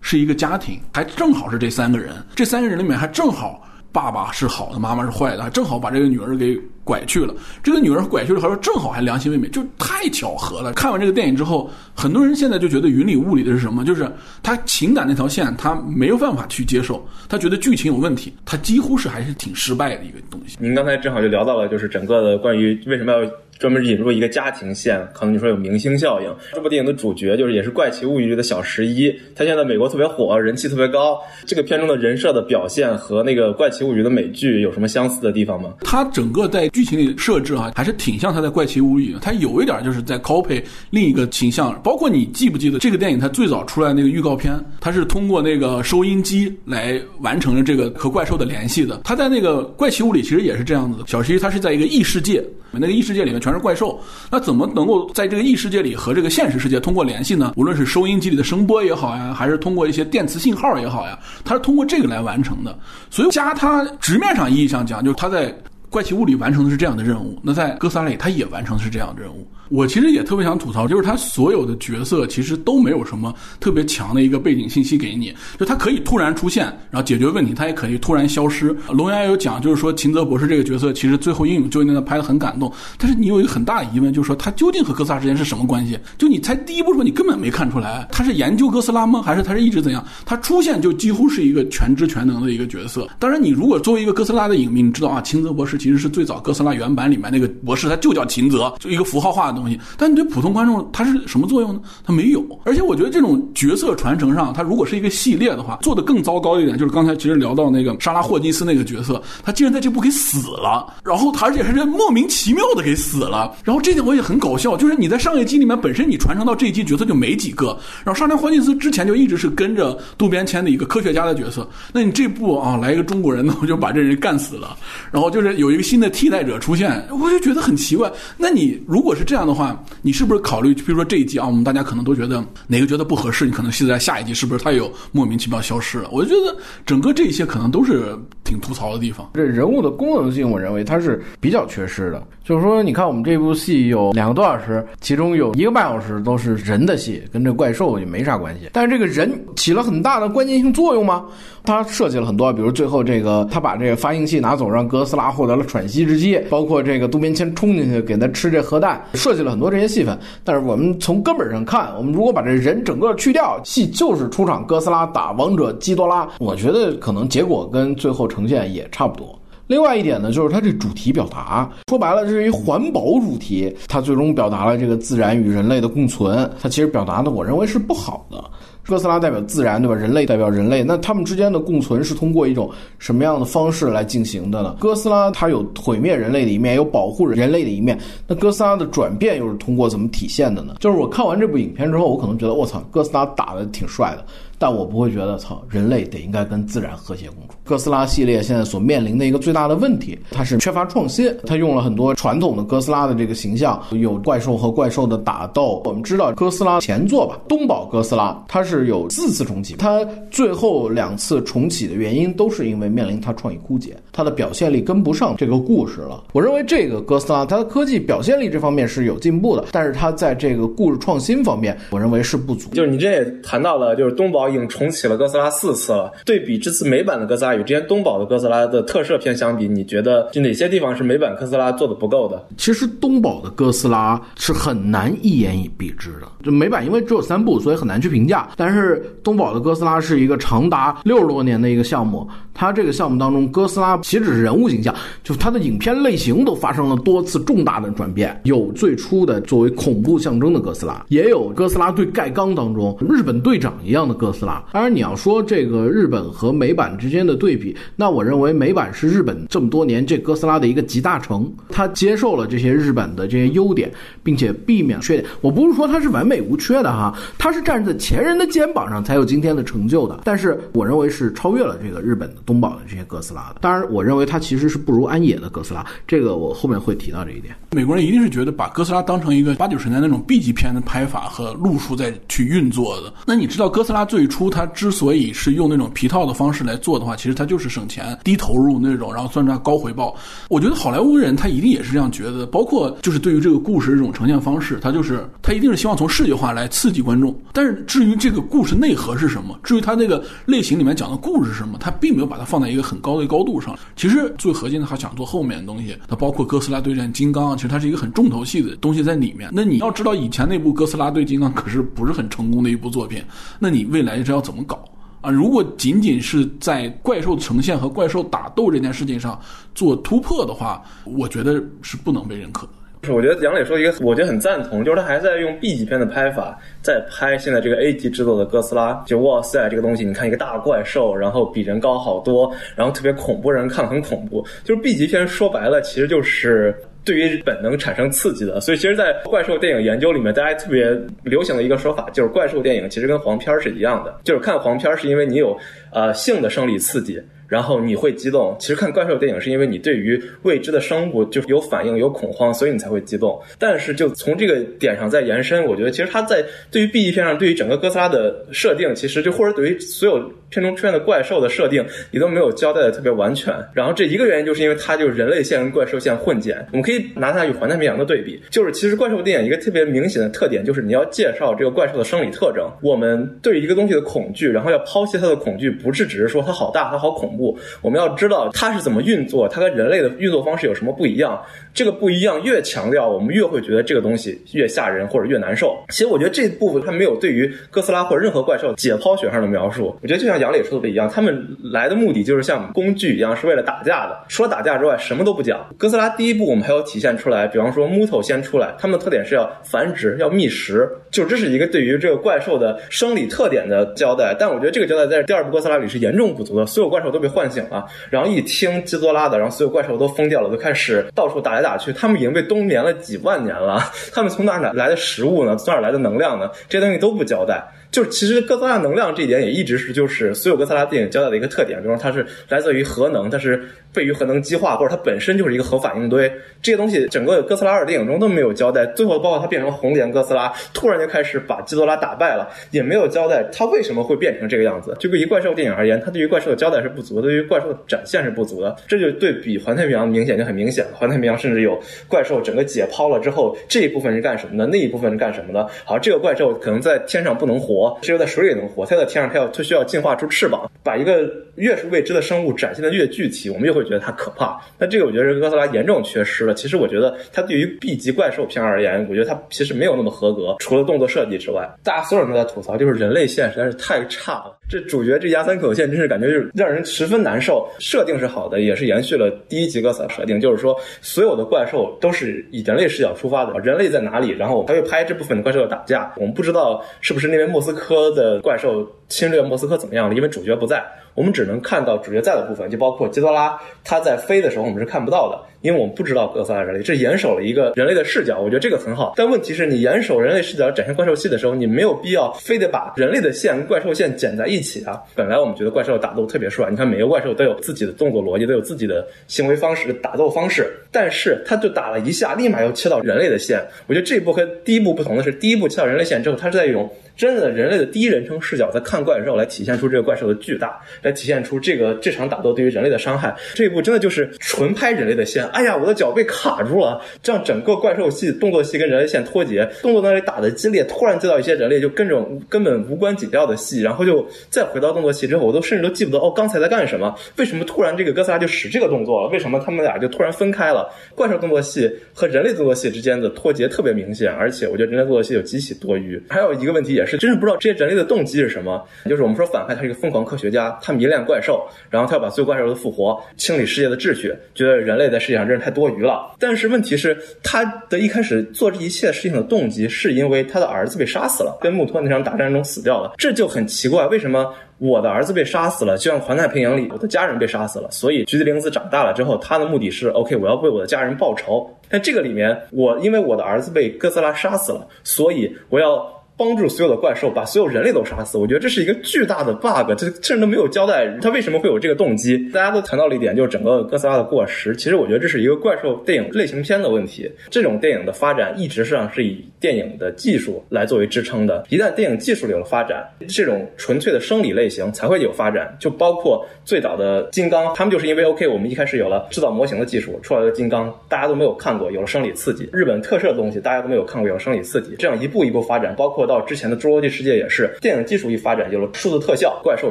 [SPEAKER 1] 是一个家庭，还正好是这三个人，这三个人里面还正好。爸爸是好的，妈妈是坏的，正好把这个女儿给拐去了。这个女儿拐去了，还说正好还良心未泯，就太巧合了。看完这个电影之后，很多人现在就觉得云里雾里的是什么？就是他情感那条线，他没有办法去接受，他觉得剧情有问题，他几乎是还是挺失败的一个东西。
[SPEAKER 3] 您刚才正好就聊到了，就是整个的关于为什么要。专门引入一个家庭线，可能你说有明星效应。这部电影的主角就是也是《怪奇物语》里的小十一，他现在美国特别火，人气特别高。这个片中的人设的表现和那个《怪奇物语》的美剧有什么相似的地方吗？
[SPEAKER 1] 他整个在剧情里设置啊，还是挺像他在《怪奇物语》，他有一点就是在 copy 另一个形象。包括你记不记得这个电影，它最早出来那个预告片，它是通过那个收音机来完成了这个和怪兽的联系的。他在那个《怪奇物语》里其实也是这样子，小十一他是在一个异世界，那个异世界里面。全是怪兽，那怎么能够在这个异世界里和这个现实世界通过联系呢？无论是收音机里的声波也好呀，还是通过一些电磁信号也好呀，它是通过这个来完成的。所以加他直面上意义上讲，就是他在怪奇物理完成的是这样的任务，那在哥斯拉里他也完成的是这样的任务。我其实也特别想吐槽，就是他所有的角色其实都没有什么特别强的一个背景信息给你，就他可以突然出现，然后解决问题，他也可以突然消失。龙岩有讲，就是说秦泽博士这个角色其实最后英勇救援那拍的很感动，但是你有一个很大的疑问，就是说他究竟和哥斯拉之间是什么关系？就你猜第一部时候你根本没看出来，他是研究哥斯拉吗？还是他是一直怎样？他出现就几乎是一个全知全能的一个角色。当然，你如果作为一个哥斯拉的影迷，你知道啊，秦泽博士其实是最早哥斯拉原版里面那个博士，他就叫秦泽，就一个符号化的。东西，但你对普通观众他是什么作用呢？他没有。而且我觉得这种角色传承上，他如果是一个系列的话，做的更糟糕一点，就是刚才其实聊到那个莎拉霍金斯那个角色，他竟然在这部给死了，然后他而且还是莫名其妙的给死了。然后这点我也很搞笑，就是你在上一集里面本身你传承到这一集角色就没几个，然后莎拉霍金斯之前就一直是跟着渡边谦的一个科学家的角色，那你这部啊来一个中国人呢，我就把这人干死了，然后就是有有一个新的替代者出现，我就觉得很奇怪。那你如果是这样。的话，你是不是考虑，比如说这一季啊，我们大家可能都觉得哪个觉得不合适，你可能现在下一季是不是他有莫名其妙消失了？我就觉得整个这些可能都是挺吐槽的地方。
[SPEAKER 2] 这人物的功能性，我认为它是比较缺失的。就是说，你看我们这部戏有两个多小时，其中有一个半小时都是人的戏，跟这怪兽也没啥关系。但是这个人起了很大的关键性作用吗？他设计了很多，比如最后这个他把这个发信器拿走，让哥斯拉获得了喘息之机，包括这个渡边谦冲进去给他吃这核弹，设计了很多这些戏份。但是我们从根本上看，我们如果把这人整个去掉，戏就是出场哥斯拉打王者基多拉，我觉得可能结果跟最后呈现也差不多。另外一点呢，就是它这主题表达，说白了这是一环保主题，它最终表达了这个自然与人类的共存，它其实表达的我认为是不好的。哥斯拉代表自然，对吧？人类代表人类，那他们之间的共存是通过一种什么样的方式来进行的呢？哥斯拉它有毁灭人类的一面，有保护人类的一面，那哥斯拉的转变又是通过怎么体现的呢？就是我看完这部影片之后，我可能觉得我操，哥斯拉打的挺帅的。但我不会觉得，操，人类得应该跟自然和谐共处。哥斯拉系列现在所面临的一个最大的问题，它是缺乏创新。它用了很多传统的哥斯拉的这个形象，有怪兽和怪兽的打斗。我们知道哥斯拉前作吧，东宝哥斯拉，它是有四次重启，它最后两次重启的原因都是因为面临它创意枯竭，它的表现力跟不上这个故事了。我认为这个哥斯拉它的科技表现力这方面是有进步的，但是它在这个故事创新方面，我认为是不足。
[SPEAKER 3] 就是你这也谈到了，就是东宝。已经重启了哥斯拉四次了。对比这次美版的哥斯拉与之前东宝的哥斯拉的特摄片相比，你觉得就哪些地方是美版哥斯拉做的不够的？
[SPEAKER 2] 其实东宝的哥斯拉是很难一言以蔽之的。就美版因为只有三部，所以很难去评价。但是东宝的哥斯拉是一个长达六十多年的一个项目，它这个项目当中，哥斯拉岂止是人物形象，就它的影片类型都发生了多次重大的转变。有最初的作为恐怖象征的哥斯拉，也有哥斯拉对盖刚当中日本队长一样的哥。斯拉当然你要说这个日本和美版之间的对比，那我认为美版是日本这么多年这哥斯拉的一个集大成，他接受了这些日本的这些优点，并且避免缺点。我不是说它是完美无缺的哈，它是站在前人的肩膀上才有今天的成就的。但是我认为是超越了这个日本的东宝的这些哥斯拉的。当然，我认为它其实是不如安野的哥斯拉，这个我后面会提到这一点。
[SPEAKER 1] 美国人一定是觉得把哥斯拉当成一个八九十年代那种 B 级片的拍法和路数在去运作的。那你知道哥斯拉最初他之所以是用那种皮套的方式来做的话，其实他就是省钱、低投入那种，然后算出来高回报。我觉得好莱坞人他一定也是这样觉得，包括就是对于这个故事这种呈现方式，他就是他一定是希望从视觉化来刺激观众。但是至于这个故事内核是什么，至于他那个类型里面讲的故事是什么，他并没有把它放在一个很高的高度上。其实最核心的，他想做后面的东西，它包括哥斯拉对战金刚，其实它是一个很重头戏的东西在里面。那你要知道，以前那部哥斯拉对金刚可是不是很成功的一部作品，那你未来这要怎么搞？啊，如果仅仅是在怪兽呈现和怪兽打斗这件事情上做突破的话，我觉得是不能被认可的。
[SPEAKER 3] 是，我觉得杨磊说一个，我觉得很赞同，就是他还在用 B 级片的拍法在拍现在这个 A 级制作的哥斯拉。就哇塞，这个东西，你看一个大怪兽，然后比人高好多，然后特别恐怖，人看很恐怖。就是 B 级片说白了，其实就是。对于本能产生刺激的，所以其实，在怪兽电影研究里面，大家特别流行的一个说法，就是怪兽电影其实跟黄片是一样的，就是看黄片是因为你有呃性的生理刺激。然后你会激动，其实看怪兽电影是因为你对于未知的生物就有反应、有恐慌，所以你才会激动。但是就从这个点上再延伸，我觉得其实它在对于 B 级片上，对于整个哥斯拉的设定，其实就或者对于所有片中出现的怪兽的设定，你都没有交代的特别完全。然后这一个原因就是因为它就是人类线跟怪兽线混剪。我们可以拿它与环太平洋的对比，就是其实怪兽电影一个特别明显的特点就是你要介绍这个怪兽的生理特征。我们对于一个东西的恐惧，然后要抛弃它的恐惧，不是只是说它好大，它好恐。不，我们要知道它是怎么运作，它跟人类的运作方式有什么不一样。这个不一样越强调，我们越会觉得这个东西越吓人或者越难受。其实我觉得这部分它没有对于哥斯拉或者任何怪兽解剖学上的描述。我觉得就像杨磊说的一样，他们来的目的就是像工具一样，是为了打架的。除了打架之外，什么都不讲。哥斯拉第一部我们还有体现出来，比方说木头先出来，他们的特点是要繁殖、要觅食，就这是一个对于这个怪兽的生理特点的交代。但我觉得这个交代在第二部哥斯拉里是严重不足的，所有怪兽都被唤醒了。然后一听基多拉的，然后所有怪兽都疯掉了，都开始到处打来打去。他们已经被冬眠了几万年了，他们从哪哪来的食物呢？从哪来的能量呢？这些东西都不交代。就其实哥斯拉能量这一点也一直是就是所有哥斯拉电影交代的一个特点，比如它是来自于核能，它是被于核能激化，或者它本身就是一个核反应堆。这些东西整个哥斯拉二电影中都没有交代。最后包括它变成红莲哥斯拉，突然就开始把基多拉打败了，也没有交代它为什么会变成这个样子。就对于怪兽电影而言，它对于怪兽的交代是不足，对于怪兽的展现是不足的。这就对比环太平洋明显就很明显了。环太平洋甚至有怪兽整个解剖了之后，这一部分是干什么的，那一部分是干什么的？好，这个怪兽可能在天上不能活。活，只有在水里能活。它在天上，它要它需要进化出翅膀，把一个越是未知的生物展现的越具体，我们越会觉得它可怕。那这个我觉得是哥斯拉严重缺失了。其实我觉得它对于 B 级怪兽片而言，我觉得它其实没有那么合格。除了动作设计之外，大家所有人都在吐槽，就是人类线实在是太差了。这主角这压三口线真是感觉就是让人十分难受。设定是好的，也是延续了第一集的设定，就是说所有的怪兽都是以人类视角出发的，人类在哪里，然后还会拍这部分的怪兽打架。我们不知道是不是那边莫斯科的怪兽侵略莫斯科怎么样了，因为主角不在。我们只能看到主角在的部分，就包括基多拉他在飞的时候，我们是看不到的，因为我们不知道哥斯拉人类，这严守了一个人类的视角，我觉得这个很好。但问题是你严守人类视角展现怪兽戏的时候，你没有必要非得把人类的线跟怪兽线剪在一起啊。本来我们觉得怪兽打斗特别帅，你看每个怪兽都有自己的动作逻辑，都有自己的行为方式、打斗方式，但是他就打了一下，立马又切到人类的线。我觉得这一步和第一步不同的是，第一步切到人类线之后，他是在用。真的，人类的第一人称视角在看怪兽，来体现出这个怪兽的巨大，来体现出这个这场打斗对于人类的伤害。这一部真的就是纯拍人类的线。哎呀，我的脚被卡住了，这样整个怪兽戏动作戏跟人类线脱节，动作那里打的激烈，突然接到一些人类就跟着根本无关紧要的戏，然后就再回到动作戏之后，我都甚至都记不得哦，刚才在干什么？为什么突然这个哥斯拉就使这个动作了？为什么他们俩就突然分开了？怪兽动作戏和人类动作戏之间的脱节特别明显，而且我觉得人类动作戏有极其多余。还有一个问题也。是真是不知道这些人类的动机是什么。就是我们说反派他是一个疯狂科学家，他迷恋怪兽，然后他要把所有怪兽都复活，清理世界的秩序，觉得人类在世界上真是太多余了。但是问题是，他的一开始做这一切事情的动机，是因为他的儿子被杀死了，跟穆托那场打战中死掉了。这就很奇怪，为什么我的儿子被杀死了，就像环太平洋里我的家人被杀死了？所以橘子玲子长大了之后，他的目的是 OK，我要为我的家人报仇。但这个里面，我因为我的儿子被哥斯拉杀死了，所以我要。帮助所有的怪兽把所有人类都杀死，我觉得这是一个巨大的 bug，这甚至都没有交代他为什么会有这个动机。大家都谈到了一点，就是整个哥斯拉的过时。其实我觉得这是一个怪兽电影类型片的问题。这种电影的发展一直上是以电影的技术来作为支撑的。一旦电影技术有了发展，这种纯粹的生理类型才会有发展。就包括最早的金刚，他们就是因为 OK，我们一开始有了制造模型的技术，出来的金刚大家都没有看过，有了生理刺激。日本特摄的东西大家都没有看过，有了生理刺激。这样一步一步发展，包括到之前的《侏罗纪世界》也是电影技术一发展，有了数字特效，怪兽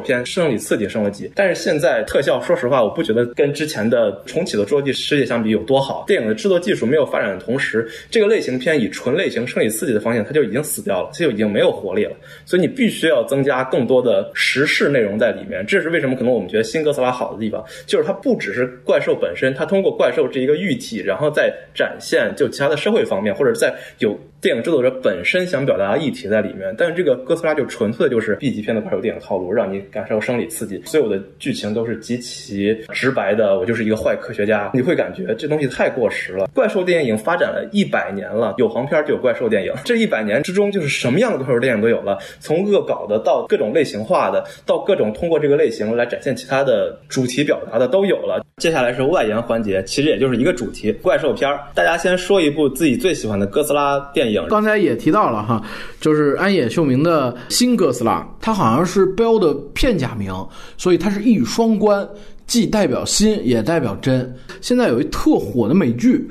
[SPEAKER 3] 片生理刺激升了级。但是现在特效，说实话，我不觉得跟之前的重启的《侏罗纪世界》相比有多好。电影的制作技术没有发展的同时，这个类型片以纯类型生理刺激的方向，它就已经死掉了，它就已经没有活力了。所以你必须要增加更多的时事内容在里面。这是为什么？可能我们觉得新哥斯拉好的地方，就是它不只是怪兽本身，它通过怪兽这一个喻体，然后再展现就其他的社会方面，或者在有。电影制作者本身想表达的议题在里面，但是这个哥斯拉就纯粹就是 B 级片的怪兽电影套路，让你感受生理刺激，所有的剧情都是极其直白的。我就是一个坏科学家，你会感觉这东西太过时了。怪兽电影发展了一百年了，有黄片就有怪兽电影，这一百年之中就是什么样的怪兽电影都有了，从恶搞的到各种类型化的，到各种通过这个类型来展现其他的主题表达的都有了。接下来是外延环节，其实也就是一个主题怪兽片儿。大家先说一部自己最喜欢的哥斯拉电。影。
[SPEAKER 2] 刚才也提到了哈，就是安野秀明的新哥斯拉，它好像是标的片假名，所以它是一语双关，既代表新也代表真。现在有一特火的美剧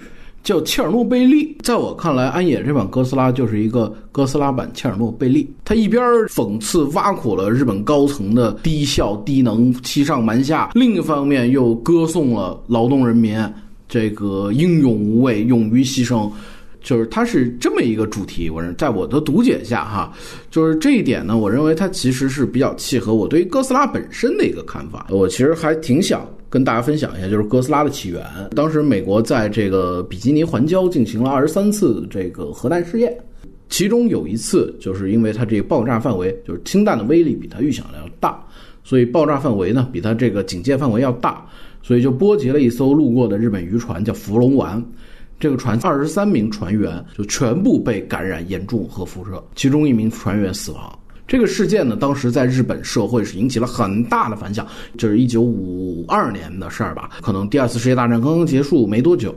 [SPEAKER 2] 叫《切尔诺贝利》，在我看来，安野这版哥斯拉就是一个哥斯拉版切尔诺贝利。他一边讽刺挖苦了日本高层的低效、低能、欺上瞒下，另一方面又歌颂了劳动人民这个英勇无畏、勇于牺牲。就是它是这么一个主题，我认在我的读解下哈，就是这一点呢，我认为它其实是比较契合我对于哥斯拉本身的一个看法。我其实还挺想跟大家分享一下，就是哥斯拉的起源。当时美国在这个比基尼环礁进行了二十三次这个核弹试验，其中有一次就是因为它这个爆炸范围，就是氢弹的威力比它预想的要大，所以爆炸范围呢比它这个警戒范围要大，所以就波及了一艘路过的日本渔船，叫福龙丸。这个船二十三名船员就全部被感染严重核辐射，其中一名船员死亡。这个事件呢，当时在日本社会是引起了很大的反响。就是一九五二年的事儿吧？可能第二次世界大战刚刚结束没多久，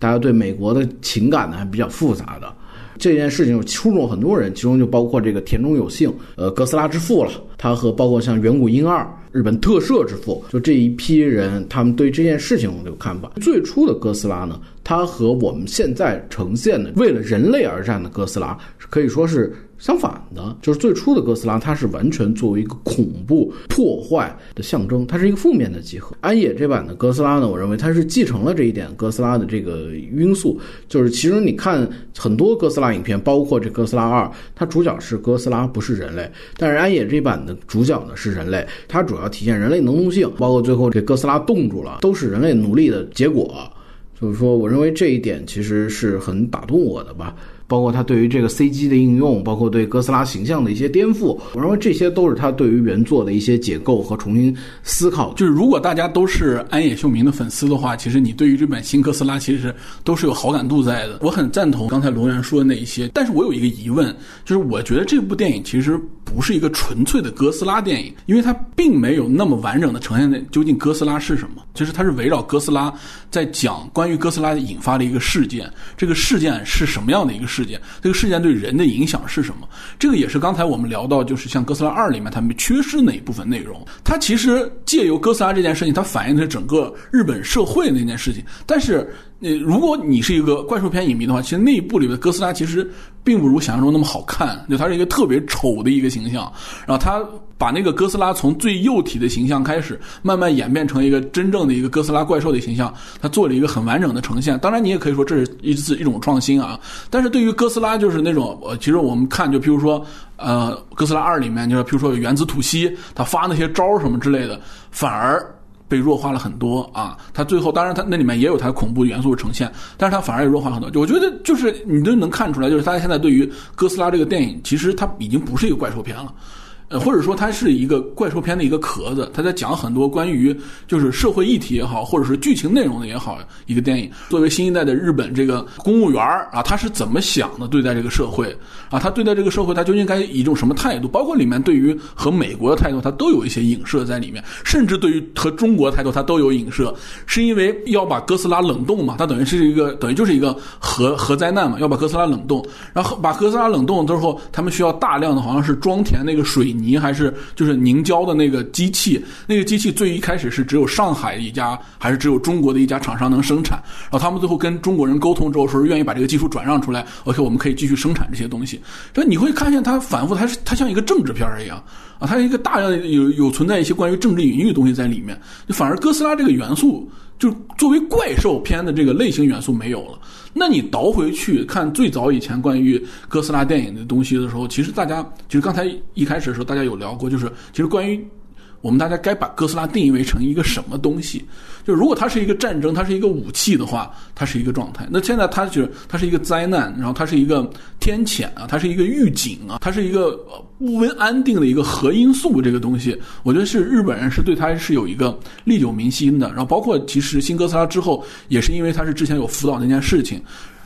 [SPEAKER 2] 大家对美国的情感呢还比较复杂的。这件事情触动很多人，其中就包括这个田中有幸，呃，哥斯拉之父了。他和包括像远古婴二、日本特赦之父，就这一批人，他们对这件事情有看法。最初的哥斯拉呢，它和我们现在呈现的为了人类而战的哥斯拉，可以说是。相反的，就是最初的哥斯拉，它是完全作为一个恐怖破坏的象征，它是一个负面的集合。安野这版的哥斯拉呢，我认为它是继承了这一点哥斯拉的这个因素，就是其实你看很多哥斯拉影片，包括这哥斯拉二，它主角是哥斯拉，不是人类。但是安野这版的主角呢是人类，它主要体现人类能动性，包括最后这哥斯拉冻住了，都是人类努力的结果。就是说，我认为这一点其实是很打动我的吧。包括他对于这个 CG 的应用，包括对哥斯拉形象的一些颠覆，我认为这些都是他对于原作的一些解构和重新思考。
[SPEAKER 1] 就是如果大家都是安野秀明的粉丝的话，其实你对于这本新哥斯拉其实都是有好感度在的。我很赞同刚才龙源说的那一些，但是我有一个疑问，就是我觉得这部电影其实不是一个纯粹的哥斯拉电影，因为它并没有那么完整的呈现的究竟哥斯拉是什么。其实它是围绕哥斯拉在讲关于哥斯拉引发的一个事件，这个事件是什么样的一个事？件这个事件对人的影响是什么？这个也是刚才我们聊到，就是像《哥斯拉二》里面他们缺失哪一部分内容？它其实借由哥斯拉这件事情，它反映的是整个日本社会那件事情。但是，呃，如果你是一个怪兽片影迷的话，其实那一部里的哥斯拉其实并不如想象中那么好看，就它是一个特别丑的一个形象。然后它。把那个哥斯拉从最幼体的形象开始，慢慢演变成一个真正的一个哥斯拉怪兽的形象，他做了一个很完整的呈现。当然，你也可以说这是一次一种创新啊。但是对于哥斯拉，就是那种，呃，其实我们看，就譬如说，呃，哥斯拉二里面，就是譬如说有原子吐息，他发那些招什么之类的，反而被弱化了很多啊。它最后，当然它那里面也有它恐怖元素呈现，但是它反而也弱化很多。我觉得就是你都能看出来，就是大家现在对于哥斯拉这个电影，其实它已经不是一个怪兽片了。或者说它是一个怪兽片的一个壳子，它在讲很多关于就是社会议题也好，或者是剧情内容的也好，一个电影。作为新一代的日本这个公务员啊，他是怎么想的对待这个社会啊？他对待这个社会，他究竟该以一种什么态度？包括里面对于和美国的态度，他都有一些影射在里面，甚至对于和中国的态度，他都有影射。是因为要把哥斯拉冷冻嘛？它等于是一个等于就是一个核核灾难嘛？要把哥斯拉冷冻，然后把哥斯拉冷冻之后，他们需要大量的好像是装填那个水泥。泥还是就是凝胶的那个机器，那个机器最一开始是只有上海一家，还是只有中国的一家厂商能生产。然后他们最后跟中国人沟通之后，说愿意把这个技术转让出来，OK，我们可以继续生产这些东西。所以你会看见它反复，它是它像一个政治片儿一样啊，它一个大量有有存在一些关于政治隐喻的东西在里面。反而哥斯拉这个元素。就作为怪兽片的这个类型元素没有了，那你倒回去看最早以前关于哥斯拉电影的东西的时候，其实大家其实刚才一开始的时候大家有聊过，就是其实关于。我们大家该把哥斯拉定义为成一个什么东西？就如果它是一个战争，它是一个武器的话，它是一个状态。那现在它就是它是一个灾难，然后它是一个天谴啊，它是一个预警啊，它是一个不温安定的一个核因素。这个东西，我觉得是日本人是对它是有一个历久弥新的。然后包括其实新哥斯拉之后，也是因为它是之前有辅导那件事情。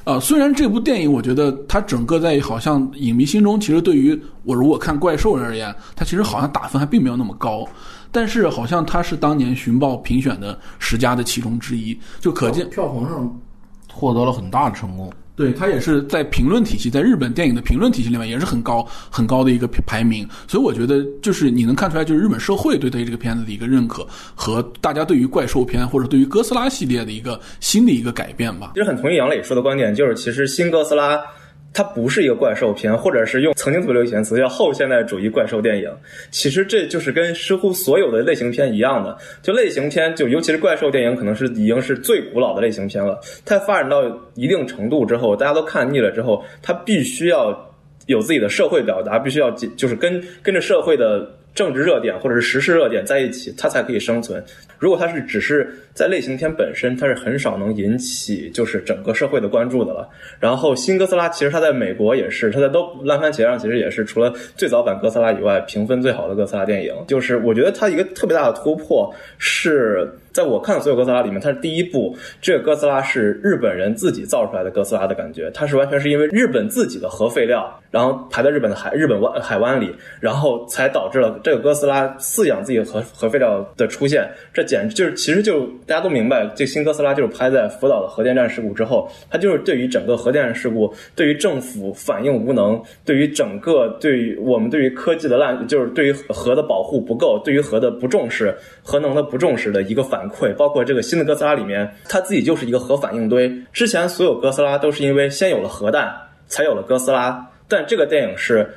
[SPEAKER 1] 呃，虽然这部电影，我觉得它整个在好像影迷心中，其实对于我如果看怪兽而言，它其实好像打分还并没有那么高，但是好像它是当年寻报评选的十佳的其中之一，就可见
[SPEAKER 2] 票房上获得了很大的成功。
[SPEAKER 1] 对他也是在评论体系，在日本电影的评论体系里面也是很高很高的一个排名，所以我觉得就是你能看出来，就是日本社会对他这个片子的一个认可和大家对于怪兽片或者对于哥斯拉系列的一个新的一个改变吧。
[SPEAKER 3] 其实很同意杨磊说的观点，就是其实新哥斯拉。它不是一个怪兽片，或者是用曾经特别流行的词叫后现代主义怪兽电影。其实这就是跟似乎所有的类型片一样的，就类型片，就尤其是怪兽电影，可能是已经是最古老的类型片了。它发展到一定程度之后，大家都看腻了之后，它必须要有自己的社会表达，必须要就是跟跟着社会的。政治热点或者是时事热点在一起，它才可以生存。如果它是只是在类型片本身，它是很少能引起就是整个社会的关注的了。然后新哥斯拉其实它在美国也是，它在都烂番茄上其实也是除了最早版哥斯拉以外评分最好的哥斯拉电影。就是我觉得它一个特别大的突破是。在我看的所有哥斯拉里面，它是第一部，这个哥斯拉是日本人自己造出来的哥斯拉的感觉，它是完全是因为日本自己的核废料，然后排在日本的海日本湾海湾里，然后才导致了这个哥斯拉饲养自己的核核废料的出现。这简直就是，其实就大家都明白，这新哥斯拉就是拍在福岛的核电站事故之后，它就是对于整个核电站事故，对于政府反应无能，对于整个对于我们对于科技的滥，就是对于核的保护不够，对于核的不重视，核能的不重视的一个反馈。包括这个新的哥斯拉里面，它自己就是一个核反应堆。之前所有哥斯拉都是因为先有了核弹，才有了哥斯拉，但这个电影是。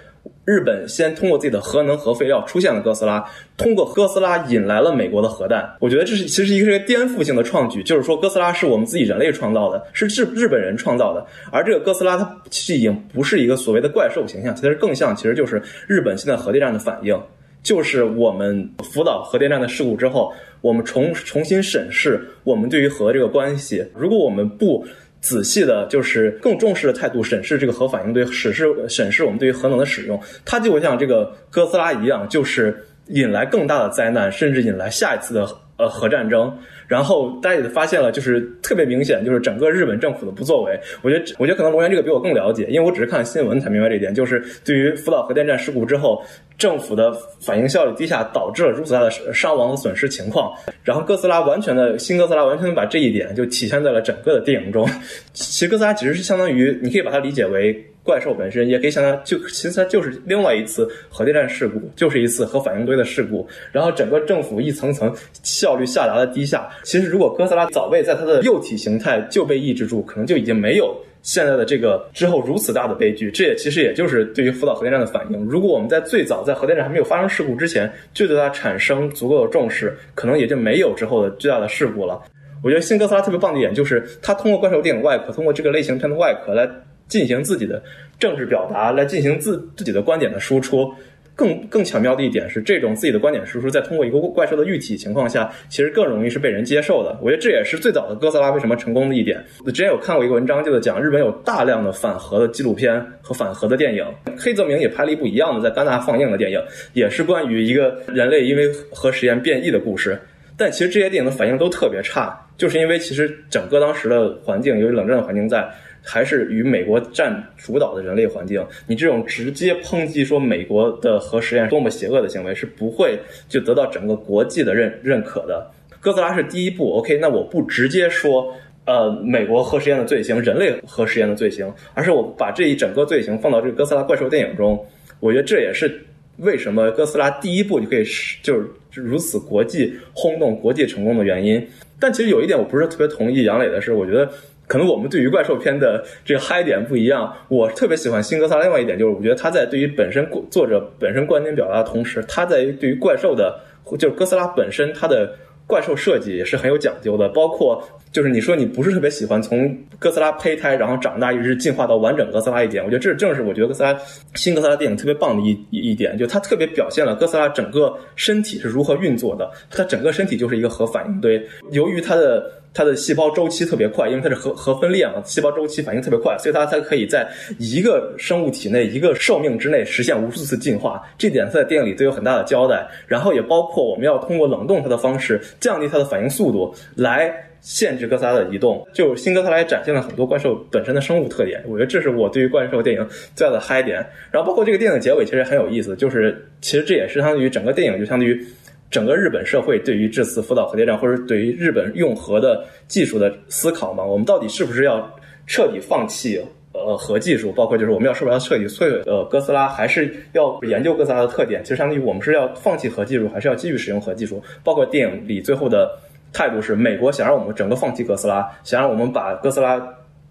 [SPEAKER 3] 日本先通过自己的核能核废料出现了哥斯拉，通过哥斯拉引来了美国的核弹。我觉得这是其实一个一个颠覆性的创举，就是说哥斯拉是我们自己人类创造的，是日日本人创造的。而这个哥斯拉它其实已经不是一个所谓的怪兽形象，其实更像其实就是日本现在核电站的反应，就是我们福岛核电站的事故之后，我们重重新审视我们对于核这个关系。如果我们不仔细的，就是更重视的态度审视这个核反应堆，审视审视我们对于核能的使用，它就会像这个哥斯拉一样，就是引来更大的灾难，甚至引来下一次的呃核战争。然后大家也发现了，就是特别明显，就是整个日本政府的不作为。我觉得，我觉得可能龙源这个比我更了解，因为我只是看新闻才明白这一点。就是对于福岛核电站事故之后，政府的反应效率低下，导致了如此大的伤亡损失情况。然后哥斯拉完全的新哥斯拉完全把这一点就体现在了整个的电影中。其实哥斯拉其实是相当于，你可以把它理解为。怪兽本身也可以想象就其实它就是另外一次核电站事故，就是一次核反应堆的事故。然后整个政府一层层效率下达的低下。其实如果哥斯拉早被在它的幼体形态就被抑制住，可能就已经没有现在的这个之后如此大的悲剧。这也其实也就是对于福岛核电站的反应。如果我们在最早在核电站还没有发生事故之前就对它产生足够的重视，可能也就没有之后的巨大的事故了。我觉得新哥斯拉特别棒的一点就是它通过怪兽电影外壳，通过这个类型片的外壳来。进行自己的政治表达，来进行自自己的观点的输出。更更巧妙的一点是，这种自己的观点输出，在通过一个怪兽的喻体情况下，其实更容易是被人接受的。我觉得这也是最早的哥斯拉为什么成功的一点。我之前有看过一个文章，就是讲日本有大量的反核的纪录片和反核的电影。黑泽明也拍了一部一样的在戛纳放映的电影，也是关于一个人类因为核实验变异的故事。但其实这些电影的反应都特别差，就是因为其实整个当时的环境，由于冷战的环境在。还是与美国占主导的人类环境，你这种直接抨击说美国的核实验多么邪恶的行为是不会就得到整个国际的认认可的。哥斯拉是第一部，OK，那我不直接说，呃，美国核实验的罪行，人类核实验的罪行，而是我把这一整个罪行放到这个哥斯拉怪兽电影中，我觉得这也是为什么哥斯拉第一部就可以是就是如此国际轰动、国际成功的原因。但其实有一点我不是特别同意杨磊的是，我觉得。可能我们对于怪兽片的这个嗨点不一样。我特别喜欢新哥斯拉，另外一点就是，我觉得他在对于本身作者本身观点表达的同时，他在对于怪兽的，就是哥斯拉本身，它的怪兽设计也是很有讲究的。包括就是你说你不是特别喜欢从哥斯拉胚胎然后长大一直进化到完整哥斯拉一点，我觉得这正是我觉得哥斯拉新哥斯拉电影特别棒的一一点，就它特别表现了哥斯拉整个身体是如何运作的。它整个身体就是一个核反应堆，由于它的。它的细胞周期特别快，因为它是核核分裂嘛，细胞周期反应特别快，所以它才可以在一个生物体内一个寿命之内实现无数次进化。这点在电影里都有很大的交代。然后也包括我们要通过冷冻它的方式降低它的反应速度，来限制哥斯拉的移动。就新哥斯拉也展现了很多怪兽本身的生物特点。我觉得这是我对于怪兽电影最大的嗨点。然后包括这个电影结尾其实很有意思，就是其实这也是相当于整个电影就相当于。整个日本社会对于这次福岛核电站，或者对于日本用核的技术的思考嘛，我们到底是不是要彻底放弃呃核技术？包括就是我们要是不是要彻底摧毁呃哥斯拉，还是要研究哥斯拉的特点？其实相当于我们是要放弃核技术，还是要继续使用核技术？包括电影里最后的态度是，美国想让我们整个放弃哥斯拉，想让我们把哥斯拉。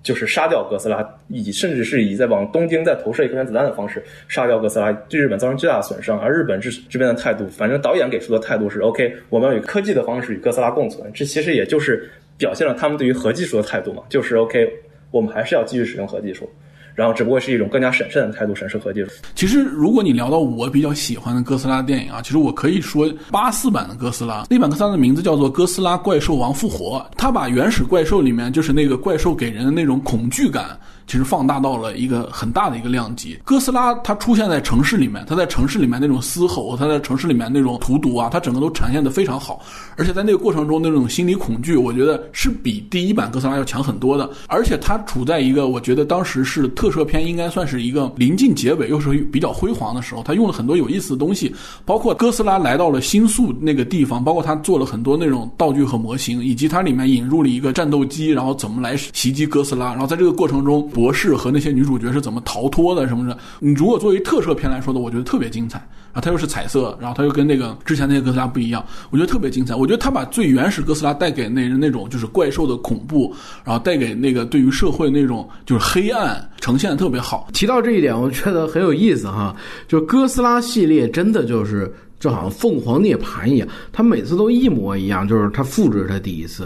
[SPEAKER 3] 就是杀掉哥斯拉，以甚至是以在往东京再投射一颗原子弹的方式杀掉哥斯拉，对日本造成巨大的损伤。而日本这这边的态度，反正导演给出的态度是 OK，我们要以科技的方式与哥斯拉共存。这其实也就是表现了他们对于核技术的态度嘛，就是 OK，我们还是要继续使用核技术。然后只不过是一种更加审慎的态度审视和技术。
[SPEAKER 1] 其实，如果你聊到我比较喜欢的哥斯拉电影啊，其实我可以说八四版的哥斯拉，那版哥斯拉的名字叫做《哥斯拉怪兽王复活》，它把原始怪兽里面就是那个怪兽给人的那种恐惧感。其实放大到了一个很大的一个量级。哥斯拉它出现在城市里面，它在城市里面那种嘶吼，它在城市里面那种荼毒啊，它整个都展现的非常好。而且在那个过程中那种心理恐惧，我觉得是比第一版哥斯拉要强很多的。而且它处在一个我觉得当时是特摄片应该算是一个临近结尾又是比较辉煌的时候，它用了很多有意思的东西，包括哥斯拉来到了新宿那个地方，包括它做了很多那种道具和模型，以及它里面引入了一个战斗机，然后怎么来袭击哥斯拉，然后在这个过程中。博士和那些女主角是怎么逃脱的什么的？你如果作为特摄片来说的，我觉得特别精彩。然后它又是彩色，然后它又跟那个之前那些哥斯拉不一样，我觉得特别精彩。我觉得它把最原始哥斯拉带给那人那种就是怪兽的恐怖，然后带给那个对于社会那种就是黑暗呈现的特别好。
[SPEAKER 2] 提到这一点，我觉得很有意思哈。就哥斯拉系列真的就是就好像凤凰涅槃一样，它每次都一模一样，就是它复制它第一次。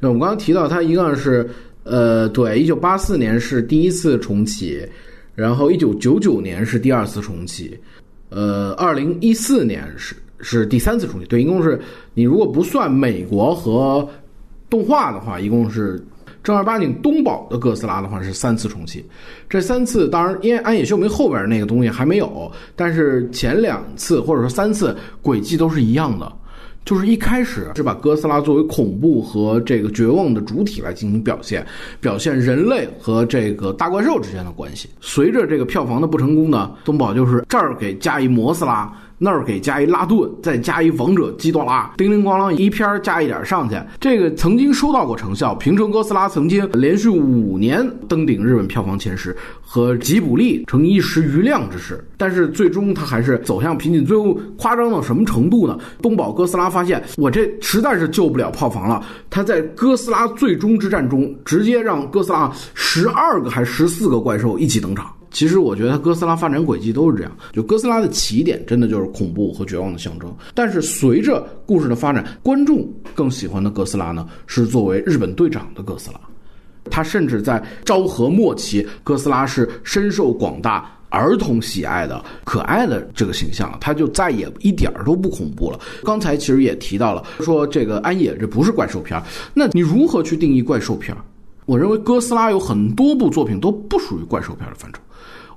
[SPEAKER 2] 就我们刚刚提到，它一个是。呃，对，一九八四年是第一次重启，然后一九九九年是第二次重启，呃，二零一四年是是第三次重启。对，一共是你如果不算美国和动画的话，一共是正儿八经东宝的哥斯拉的话是三次重启。这三次当然，因为安野秀明后边那个东西还没有，但是前两次或者说三次轨迹都是一样的。就是一开始是把哥斯拉作为恐怖和这个绝望的主体来进行表现，表现人类和这个大怪兽之间的关系。随着这个票房的不成功呢，东宝就是这儿给加一摩斯拉。那儿给加一拉顿，再加一王者基多拉，叮铃咣啷一篇加一点上去。这个曾经收到过成效，平成哥斯拉曾经连续五年登顶日本票房前十，和吉卜力成一时瑜亮之势。但是最终他还是走向瓶颈。最后夸张到什么程度呢？东宝哥斯拉发现我这实在是救不了票房了，他在哥斯拉最终之战中直接让哥斯拉十二个还是十四个怪兽一起登场。其实我觉得哥斯拉发展轨迹都是这样，就哥斯拉的起点真的就是恐怖和绝望的象征。但是随着故事的发展，观众更喜欢的哥斯拉呢，是作为日本队长的哥斯拉。他甚至在昭和末期，哥斯拉是深受广大儿童喜爱的可爱的这个形象，他就再也一点都不恐怖了。刚才其实也提到了，说这个安野这不是怪兽片，那你如何去定义怪兽片？我认为哥斯拉有很多部作品都不属于怪兽片的范畴。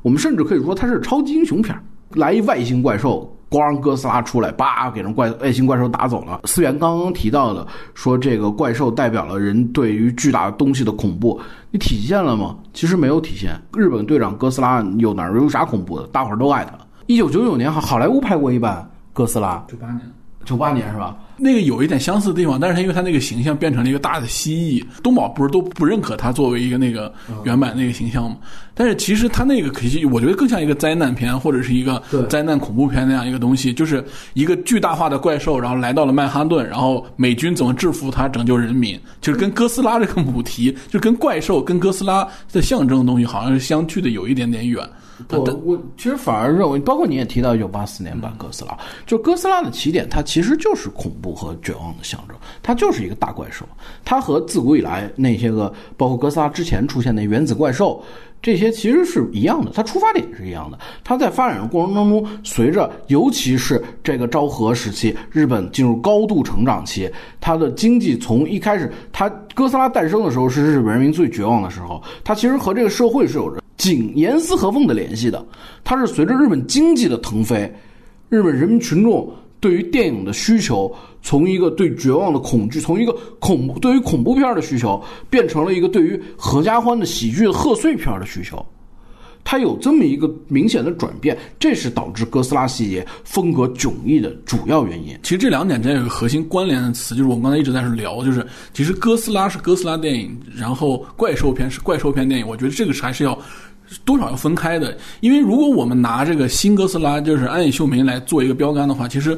[SPEAKER 2] 我们甚至可以说它是超级英雄片来一外星怪兽，咣，哥斯拉出来，叭，给人怪外星怪兽打走了。思源刚刚提到的，说这个怪兽代表了人对于巨大东西的恐怖，你体现了吗？其实没有体现。日本队长哥斯拉有哪儿有啥恐怖的？大伙儿都爱他。一九九九年好好莱坞拍过一版哥斯拉，
[SPEAKER 1] 九八年，
[SPEAKER 2] 九八年是吧？
[SPEAKER 1] 那个有一点相似的地方，但是他因为他那个形象变成了一个大的蜥蜴，东宝不是都不认可他作为一个那个原版那个形象吗？但是其实他那个可惜，我觉得更像一个灾难片或者是一个灾难恐怖片那样一个东西，就是一个巨大化的怪兽，然后来到了曼哈顿，然后美军怎么制服他，拯救人民，就是跟哥斯拉这个母题，就跟怪兽跟哥斯拉的象征的东西好像是相距的有一点点远。
[SPEAKER 2] 我我其实反而认为，包括你也提到一九八四年版哥斯拉，就哥斯拉的起点，它其实就是恐怖和绝望的象征，它就是一个大怪兽，它和自古以来那些个，包括哥斯拉之前出现的原子怪兽，这些其实是一样的，它出发点是一样的。它在发展的过程当中，随着尤其是这个昭和时期，日本进入高度成长期，它的经济从一开始，它哥斯拉诞生的时候是日本人民最绝望的时候，它其实和这个社会是有着。紧严丝合缝的联系的，它是随着日本经济的腾飞，日本人民群众对于电影的需求，从一个对绝望的恐惧，从一个恐怖对于恐怖片的需求，变成了一个对于合家欢的喜剧贺岁片的需求，它有这么一个明显的转变，这是导致哥斯拉系列风格迥异的主要原因。
[SPEAKER 1] 其实这两点之间有个核心关联的词，就是我们刚才一直在聊，就是其实哥斯拉是哥斯拉电影，然后怪兽片是怪兽片电影，我觉得这个是还是要。多少要分开的，因为如果我们拿这个新哥斯拉，就是安野秀明来做一个标杆的话，其实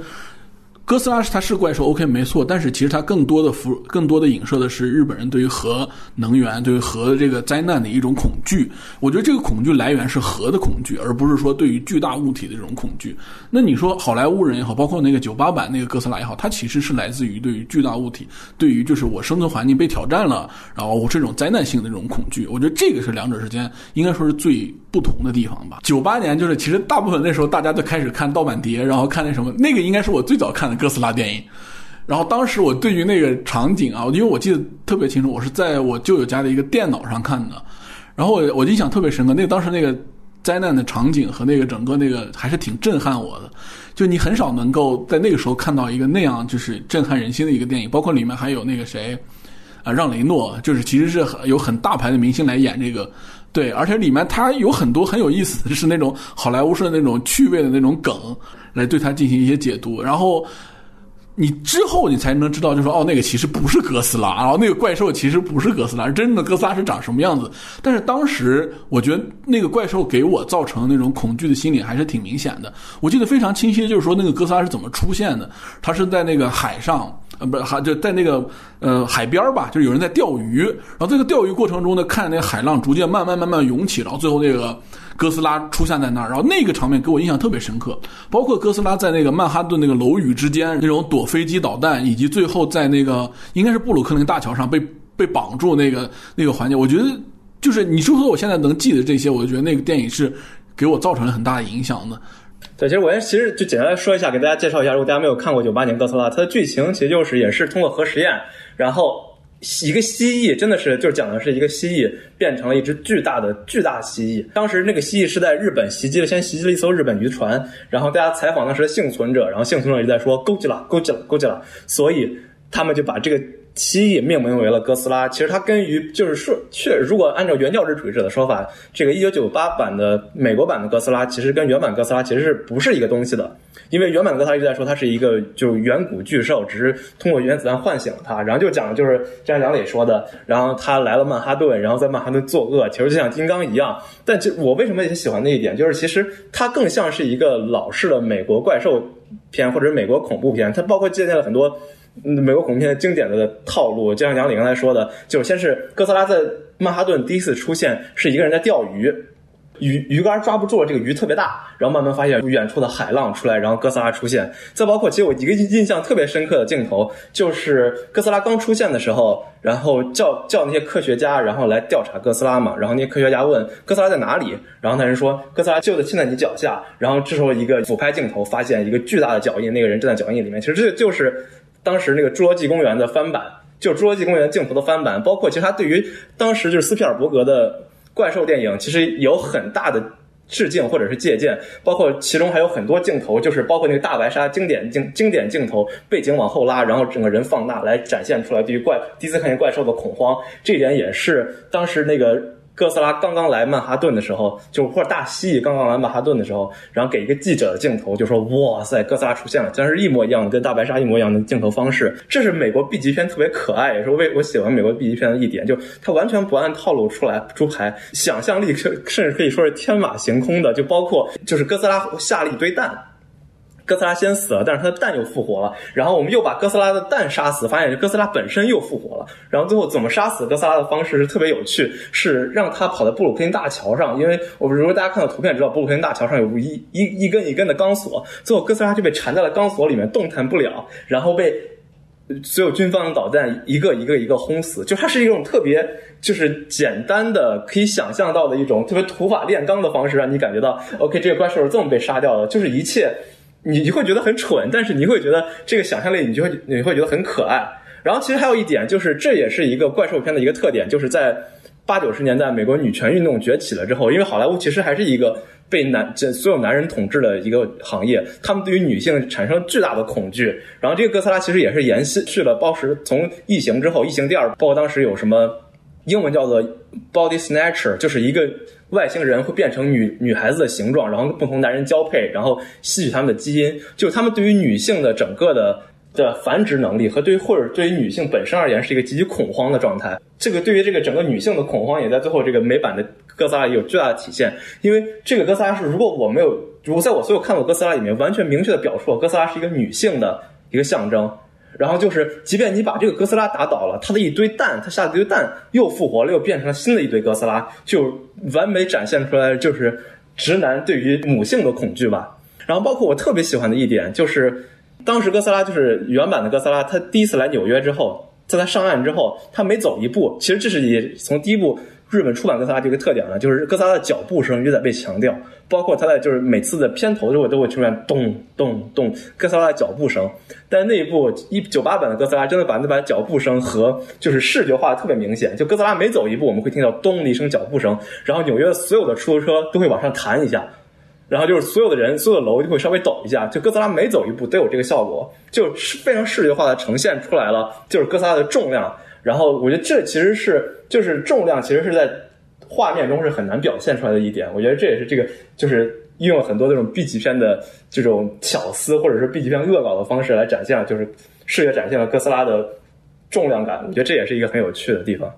[SPEAKER 1] 哥斯拉是它是怪兽，OK 没错，但是其实它更多的辐更多的影射的是日本人对于核能源、对于核这个灾难的一种恐惧。我觉得这个恐惧来源是核的恐惧，而不是说对于巨大物体的这种恐惧。那你说好莱坞人也好，包括那个九八版那个哥斯拉也好，它其实是来自于对于巨大物体，对于就是我生存环境被挑战了，然后我这种灾难性的这种恐惧。我觉得这个是两者之间应该说是最不同的地方吧。九八年就是其实大部分那时候大家都开始看盗版碟，然后看那什么，那个应该是我最早看的。哥斯拉电影，然后当时我对于那个场景啊，因为我记得特别清楚，我是在我舅舅家的一个电脑上看的，然后我我印象特别深刻，那当时那个灾难的场景和那个整个那个还是挺震撼我的，就你很少能够在那个时候看到一个那样就是震撼人心的一个电影，包括里面还有那个谁啊，让雷诺，就是其实是有很大牌的明星来演这个，对，而且里面它有很多很有意思的，是那种好莱坞式的那种趣味的那种梗来对它进行一些解读，然后。你之后你才能知道，就说哦，那个其实不是哥斯拉，然后那个怪兽其实不是哥斯拉，真正的哥斯拉是长什么样子？但是当时我觉得那个怪兽给我造成那种恐惧的心理还是挺明显的。我记得非常清晰，就是说那个哥斯拉是怎么出现的？它是在那个海上，呃，不是还就在那个呃海边吧，就是有人在钓鱼，然后这个钓鱼过程中呢，看那个海浪逐渐慢慢慢慢涌起，然后最后那个。哥斯拉出现在那儿，然后那个场面给我印象特别深刻，包括哥斯拉在那个曼哈顿那个楼宇之间那种躲飞机导弹，以及最后在那个应该是布鲁克林大桥上被被绑住那个那个环节，我觉得就是你说说我现在能记得这些，我就觉得那个电影是给我造成了很大的影响的。
[SPEAKER 3] 对，其实我先其实就简单说一下，给大家介绍一下，如果大家没有看过九八年哥斯拉，它的剧情其实就是也是通过核实验，然后。一个蜥蜴真的是，就是讲的是一个蜥蜴变成了一只巨大的巨大蜥蜴。当时那个蜥蜴是在日本袭击了，先袭击了一艘日本渔船，然后大家采访当时的幸存者，然后幸存者就在说勾起了，勾起了，勾起了，所以他们就把这个。蜥蜴命名为了哥斯拉，其实它根于就是说，确如果按照原教旨主义者的说法，这个一九九八版的美国版的哥斯拉，其实跟原版哥斯拉其实是不是一个东西的？因为原版哥斯拉一直在说它是一个就远古巨兽，只是通过原子弹唤醒了它，然后就讲的就是像杨磊说的，然后他来了曼哈顿，然后在曼哈顿作恶，其实就像金刚一样。但就我为什么也喜欢那一点，就是其实它更像是一个老式的美国怪兽片或者美国恐怖片，它包括借鉴了很多。美国恐怖片经典的套路，就像杨礼刚才说的，就是先是哥斯拉在曼哈顿第一次出现，是一个人在钓鱼，鱼鱼竿抓不住了，这个鱼特别大，然后慢慢发现远处的海浪出来，然后哥斯拉出现。再包括，其实我一个印象特别深刻的镜头，就是哥斯拉刚出现的时候，然后叫叫那些科学家，然后来调查哥斯拉嘛，然后那些科学家问哥斯拉在哪里，然后那人说哥斯拉就在现在你脚下，然后这时候一个俯拍镜头发现一个巨大的脚印，那个人正在脚印里面，其实这就是。当时那个《侏罗纪公园》的翻版，就《侏罗纪公园》镜头的翻版，包括其实它对于当时就是斯皮尔伯格的怪兽电影，其实有很大的致敬或者是借鉴，包括其中还有很多镜头，就是包括那个大白鲨经典镜经典镜头，背景往后拉，然后整个人放大来展现出来对于怪第一次看见怪兽的恐慌，这一点也是当时那个。哥斯拉刚刚来曼哈顿的时候，就或者大蜥蜴刚刚来曼哈顿的时候，然后给一个记者的镜头，就说：“哇塞，哥斯拉出现了！”竟然是一模一样的，跟大白鲨一模一样的镜头方式。这是美国 B 级片特别可爱，也是为我喜欢美国 B 级片的一点，就它完全不按套路出来出牌，想象力甚至可以说是天马行空的。就包括就是哥斯拉下了一堆蛋。哥斯拉先死了，但是他的蛋又复活了。然后我们又把哥斯拉的蛋杀死，发现哥斯拉本身又复活了。然后最后怎么杀死哥斯拉的方式是特别有趣，是让他跑在布鲁克林大桥上。因为我们如果大家看到图片知道，布鲁克林大桥上有一一一根一根的钢索，最后哥斯拉就被缠在了钢索里面，动弹不了，然后被所有军方的导弹一个一个一个轰死。就它是一种特别就是简单的可以想象到的一种特别土法炼钢的方式，让你感觉到 OK，这个怪兽是这么被杀掉的，就是一切。你你会觉得很蠢，但是你会觉得这个想象力，你就会你会觉得很可爱。然后其实还有一点，就是这也是一个怪兽片的一个特点，就是在八九十年代美国女权运动崛起了之后，因为好莱坞其实还是一个被男这所有男人统治的一个行业，他们对于女性产生巨大的恐惧。然后这个哥斯拉其实也是延续去了当时从异形之后，异形第二，包括当时有什么英文叫做 body snatcher，就是一个。外星人会变成女女孩子的形状，然后不同男人交配，然后吸取他们的基因。就他们对于女性的整个的的繁殖能力和对于或者对于女性本身而言是一个极其恐慌的状态。这个对于这个整个女性的恐慌也在最后这个美版的哥斯拉有巨大的体现。因为这个哥斯拉是如果我没有如果在我所有看过哥斯拉里面完全明确的表述了，哥斯拉是一个女性的一个象征。然后就是，即便你把这个哥斯拉打倒了，它的一堆蛋，它下的一堆蛋又复活了，又变成了新的一堆哥斯拉，就完美展现出来就是直男对于母性的恐惧吧。然后包括我特别喜欢的一点就是，当时哥斯拉就是原版的哥斯拉，他第一次来纽约之后，在他上岸之后，他每走一步，其实这是也从第一部日本出版哥斯拉这个特点呢，就是哥斯拉的脚步声一直在被强调，包括他在就是每次的片头都会都会出现咚咚咚哥斯拉的脚步声。但那一部一九八版的哥斯拉真的把那把脚步声和就是视觉化的特别明显，就哥斯拉每走一步，我们会听到咚的一声脚步声，然后纽约所有的出租车都会往上弹一下。然后就是所有的人，所有的楼就会稍微抖一下，就哥斯拉每走一步都有这个效果，就是非常视觉化的呈现出来了，就是哥斯拉的重量。然后我觉得这其实是就是重量，其实是在画面中是很难表现出来的一点。我觉得这也是这个就是运用了很多这种 B 级片的这种巧思，或者是 B 级片恶搞的方式来展现了，就是视觉展现了哥斯拉的重量感。我觉得这也是一个很有趣的地方。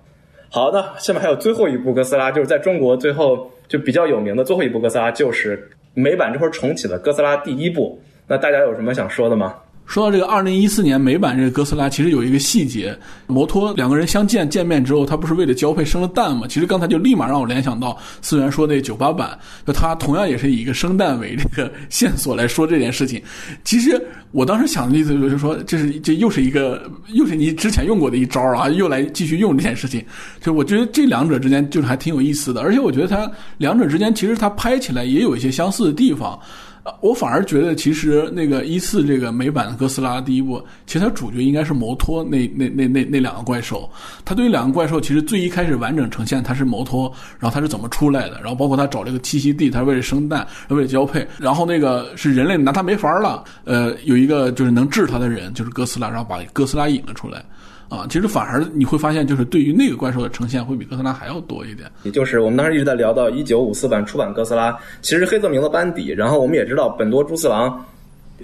[SPEAKER 3] 好，那下面还有最后一部哥斯拉，就是在中国最后就比较有名的最后一部哥斯拉，就是美版这会儿重启的哥斯拉第一部。那大家有什么想说的吗？
[SPEAKER 1] 说到这个二零一四年美版这个哥斯拉，其实有一个细节，摩托两个人相见见面之后，他不是为了交配生了蛋吗？其实刚才就立马让我联想到思源说那九八版，就他同样也是以一个生蛋为这个线索来说这件事情。其实我当时想的意思就是说，这是这又是一个又是你之前用过的一招啊，又来继续用这件事情。就我觉得这两者之间就是还挺有意思的，而且我觉得它两者之间其实它拍起来也有一些相似的地方。呃我反而觉得，其实那个一四这个美版的哥斯拉第一部，其实它主角应该是摩托那那那那那两个怪兽。它对于两个怪兽，其实最一开始完整呈现它是摩托，然后它是怎么出来的，然后包括它找这个栖息地，它为了生蛋，为了交配，然后那个是人类拿它没法了，呃，有一个就是能治它的人，就是哥斯拉，然后把哥斯拉引了出来。啊，其实反而你会发现，就是对于那个怪兽的呈现会比哥斯拉还要多一点。
[SPEAKER 3] 也就是我们当时一直在聊到一九五四版出版哥斯拉，其实黑泽明的班底，然后我们也知道本多朱四郎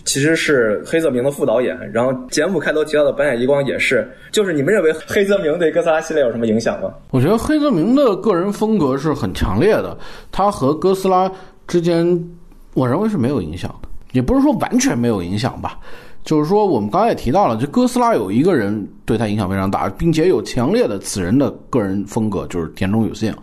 [SPEAKER 3] 其实是黑泽明的副导演，然后节目开头提到的板野一光也是。就是你们认为黑泽明对哥斯拉系列有什么影响吗？
[SPEAKER 2] 我觉得黑泽明的个人风格是很强烈的，他和哥斯拉之间，我认为是没有影响的，也不是说完全没有影响吧。就是说，我们刚才也提到了，就哥斯拉有一个人对他影响非常大，并且有强烈的此人的个人风格，就是田中有幸，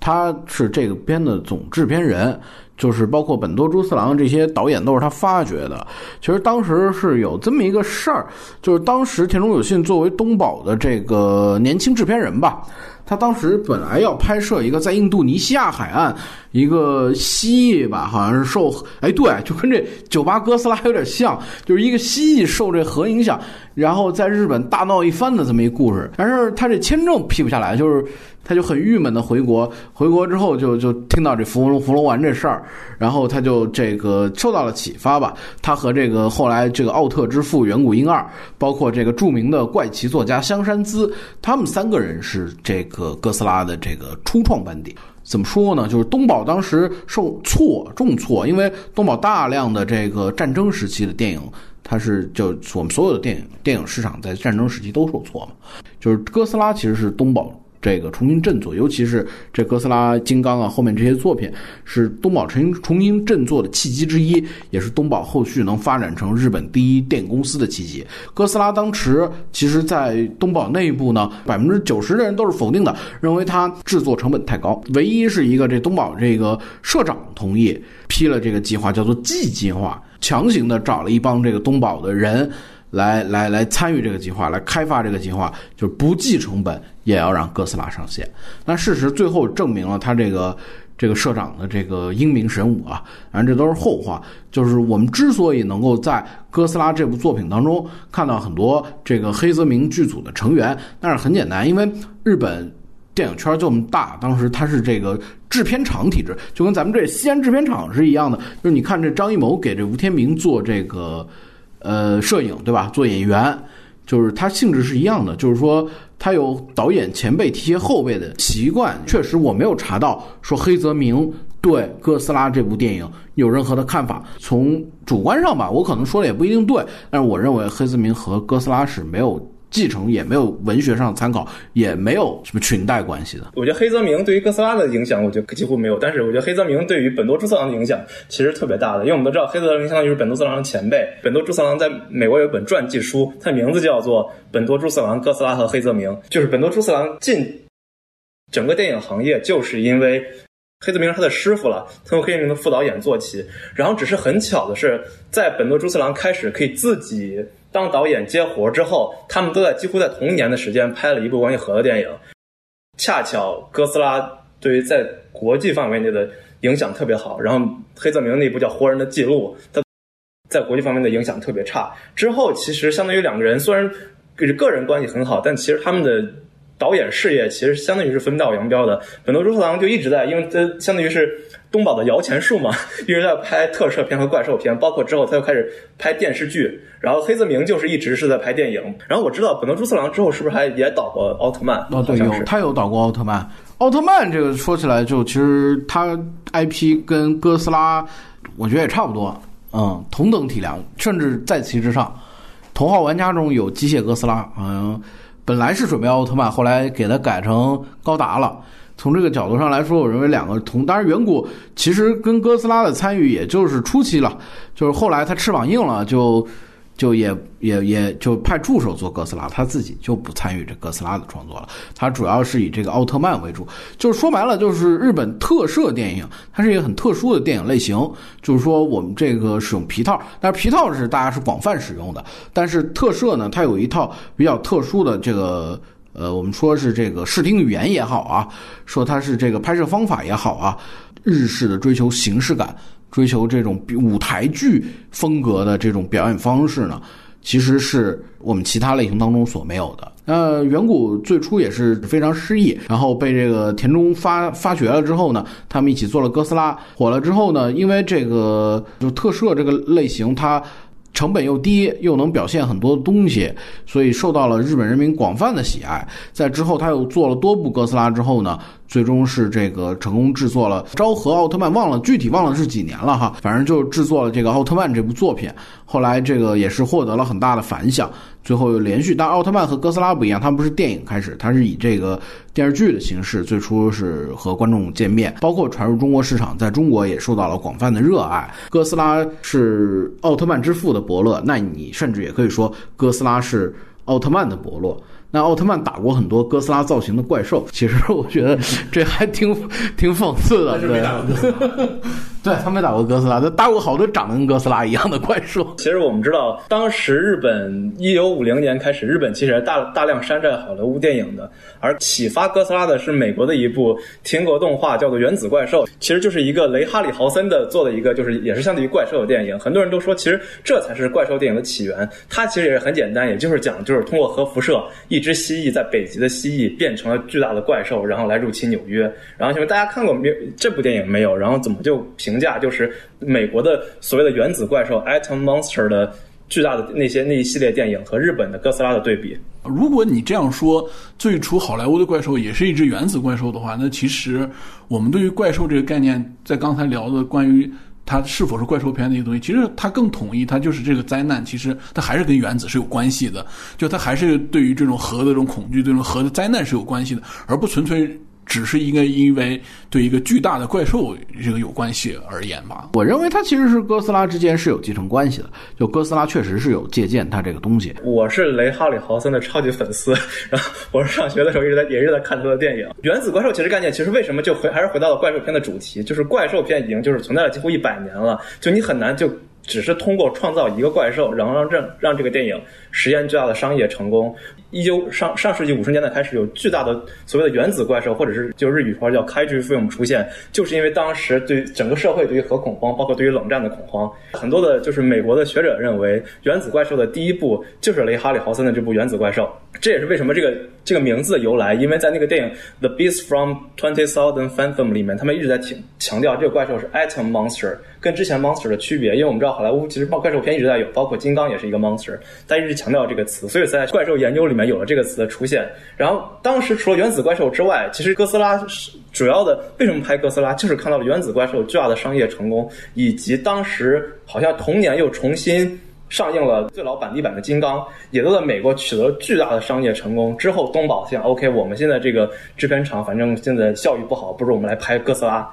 [SPEAKER 2] 他是这个片的总制片人，就是包括本多朱四郎这些导演都是他发掘的。其实当时是有这么一个事儿，就是当时田中有幸作为东宝的这个年轻制片人吧。他当时本来要拍摄一个在印度尼西亚海岸一个蜥蜴吧，好像是受哎对，就跟这酒吧哥斯拉有点像，就是一个蜥蜴受这核影响，然后在日本大闹一番的这么一故事。但是他这签证批不下来，就是他就很郁闷的回国，回国之后就就听到这芙蓉芙蓉丸这事儿，然后他就这个受到了启发吧。他和这个后来这个奥特之父远古婴二，包括这个著名的怪奇作家香山滋，他们三个人是这个哥斯拉的这个初创班底。怎么说呢？就是东宝当时受挫重挫，因为东宝大量的这个战争时期的电影，它是就我们所有的电影电影市场在战争时期都受挫嘛。就是哥斯拉其实是东宝这个重新振作，尤其是这哥斯拉、金刚啊后面这些作品，是东宝重新重新振作的契机之一，也是东宝后续能发展成日本第一电影公司的契机。哥斯拉当时其实，在东宝内部呢，百分之九十的人都是否定的，认为它制作成本太高。唯一是一个这东宝这个社长同意批了这个计划，叫做 G 计划，强行的找了一帮这个东宝的人。来来来参与这个计划，来开发这个计划，就是不计成本也要让哥斯拉上线。那事实最后证明了他这个这个社长的这个英明神武啊，反正这都是后话。就是我们之所以能够在哥斯拉这部作品当中看到很多这个黑泽明剧组的成员，那是很简单，因为日本。电影圈这么大，当时它是这个制片厂体制，就跟咱们这西安制片厂是一样的。就是你看这张艺谋给这吴天明做这个。呃，摄影对吧？做演员，就是它性质是一样的，就是说它有导演前辈提携后辈的习惯。确实，我没有查到说黑泽明对《哥斯拉》这部电影有任何的看法。从主观上吧，我可能说的也不一定对，但是我认为黑泽明和哥斯拉是没有继承，也没有文学上参考，也没有什么裙带关系的。
[SPEAKER 3] 我觉得黑泽明对于哥斯拉的影响，我觉得几乎没有。但是我觉得黑泽明对于本多猪次郎的影响其实特别大的，因为我们都知道黑泽明相当于是本多猪次郎的前辈。本多猪次郎在美国有一本传记书，它名字叫做《本多猪次郎、哥斯拉和黑泽明》，就是本多猪次郎进整个电影行业，就是因为黑泽明是他的师傅了，从黑泽明的副导演做起。然后只是很巧的是，在本多猪次郎开始可以自己。当导演接活之后，他们都在几乎在同一年的时间拍了一部关于核的电影。恰巧哥斯拉对于在国际范围内的影响特别好，然后黑泽明那部叫《活人的记录》，他在国际方面的影响特别差。之后其实相当于两个人虽然个人关系很好，但其实他们的导演事业其实相当于是分道扬镳的。本多猪次郎就一直在，因为他相当于是。东宝的摇钱树嘛，一直在拍特摄片和怪兽片，包括之后他又开始拍电视剧。然后黑泽明就是一直是在拍电影。然后我知道本多猪次郎之后是不是还也导过奥特曼？
[SPEAKER 2] 哦，对，有他有导过奥特曼。奥特曼这个说起来就其实他 IP 跟哥斯拉，我觉得也差不多，嗯，同等体量，甚至在其之上。头号玩家中有机械哥斯拉，嗯，本来是准备奥特曼，后来给它改成高达了。从这个角度上来说，我认为两个同，当然远古其实跟哥斯拉的参与也就是初期了，就是后来它翅膀硬了，就就也也也就派助手做哥斯拉，他自己就不参与这哥斯拉的创作了。他主要是以这个奥特曼为主，就是说白了就是日本特摄电影，它是一个很特殊的电影类型。就是说我们这个使用皮套，但是皮套是大家是广泛使用的，但是特摄呢，它有一套比较特殊的这个。呃，我们说是这个视听语言也好啊，说它是这个拍摄方法也好啊，日式的追求形式感，追求这种舞台剧风格的这种表演方式呢，其实是我们其他类型当中所没有的。呃，远古最初也是非常失意，然后被这个田中发发掘了之后呢，他们一起做了哥斯拉，火了之后呢，因为这个就特摄这个类型它。成本又低，又能表现很多东西，所以受到了日本人民广泛的喜爱。在之后，他又做了多部哥斯拉之后呢？最终是这个成功制作了《昭和奥特曼》，忘了具体忘了是几年了哈，反正就制作了这个奥特曼这部作品。后来这个也是获得了很大的反响，最后又连续。但奥特曼和哥斯拉不一样，它不是电影开始，它是以这个电视剧的形式，最初是和观众见面，包括传入中国市场，在中国也受到了广泛的热爱。哥斯拉是奥特曼之父的伯乐，那你甚至也可以说哥斯拉是奥特曼的伯乐。那奥特曼打过很多哥斯拉造型的怪兽，其实我觉得这还挺挺讽刺的。
[SPEAKER 1] 对，
[SPEAKER 2] 对他没打过哥斯拉，他打过好多长得跟哥斯拉一样的怪兽。
[SPEAKER 3] 其实我们知道，当时日本一九五零年开始，日本其实大大量山寨好莱坞电影的，而启发哥斯拉的是美国的一部天国动画，叫做《原子怪兽》，其实就是一个雷哈里豪森的做的一个，就是也是相当于怪兽的电影。很多人都说，其实这才是怪兽电影的起源。它其实也是很简单，也就是讲，就是通过核辐射一。只蜥蜴在北极的蜥蜴变成了巨大的怪兽，然后来入侵纽约。然后请问大家看过没有？这部电影没有？然后怎么就评评价就是美国的所谓的原子怪兽 （Atom Monster） 的巨大的那些那一系列电影和日本的哥斯拉的对比？
[SPEAKER 1] 如果你这样说，最初好莱坞的怪兽也是一只原子怪兽的话，那其实我们对于怪兽这个概念，在刚才聊的关于。它是否是怪兽片那些东西？其实它更统一，它就是这个灾难。其实它还是跟原子是有关系的，就它还是对于这种核的这种恐惧，这种核的灾难是有关系的，而不纯粹。只是一个因为对一个巨大的怪兽这个有关系而言吧。
[SPEAKER 2] 我认为它其实是哥斯拉之间是有继承关系的，就哥斯拉确实是有借鉴它这个东西。
[SPEAKER 3] 我是雷哈里豪森的超级粉丝，然后我是上学的时候一直在也是在看他的电影。原子怪兽其实概念其实为什么就回还是回到了怪兽片的主题，就是怪兽片已经就是存在了几乎一百年了，就你很难就。只是通过创造一个怪兽，然后让让让这个电影实现巨大的商业成功。一九上上世纪五十年代开始有巨大的所谓的原子怪兽，或者是就日语话叫开局 film 出现，就是因为当时对整个社会对于核恐慌，包括对于冷战的恐慌，很多的就是美国的学者认为，原子怪兽的第一部就是雷哈里豪森的这部原子怪兽。这也是为什么这个这个名字的由来，因为在那个电影《The Beast from Twenty Thousand Fathom》里面，他们一直在强强调这个怪兽是 Atom Monster，跟之前 Monster 的区别。因为我们知道好莱坞其实怪兽片一直在有，包括金刚也是一个 Monster，他一直强调这个词，所以在怪兽研究里面有了这个词的出现。然后当时除了原子怪兽之外，其实哥斯拉是主要的，为什么拍哥斯拉，就是看到了原子怪兽巨大的商业成功，以及当时好像同年又重新。上映了最老版地版的《金刚》，也都在美国取得了巨大的商业成功。之后东宝想，OK，我们现在这个制片厂反正现在效益不好，不如我们来拍哥斯拉。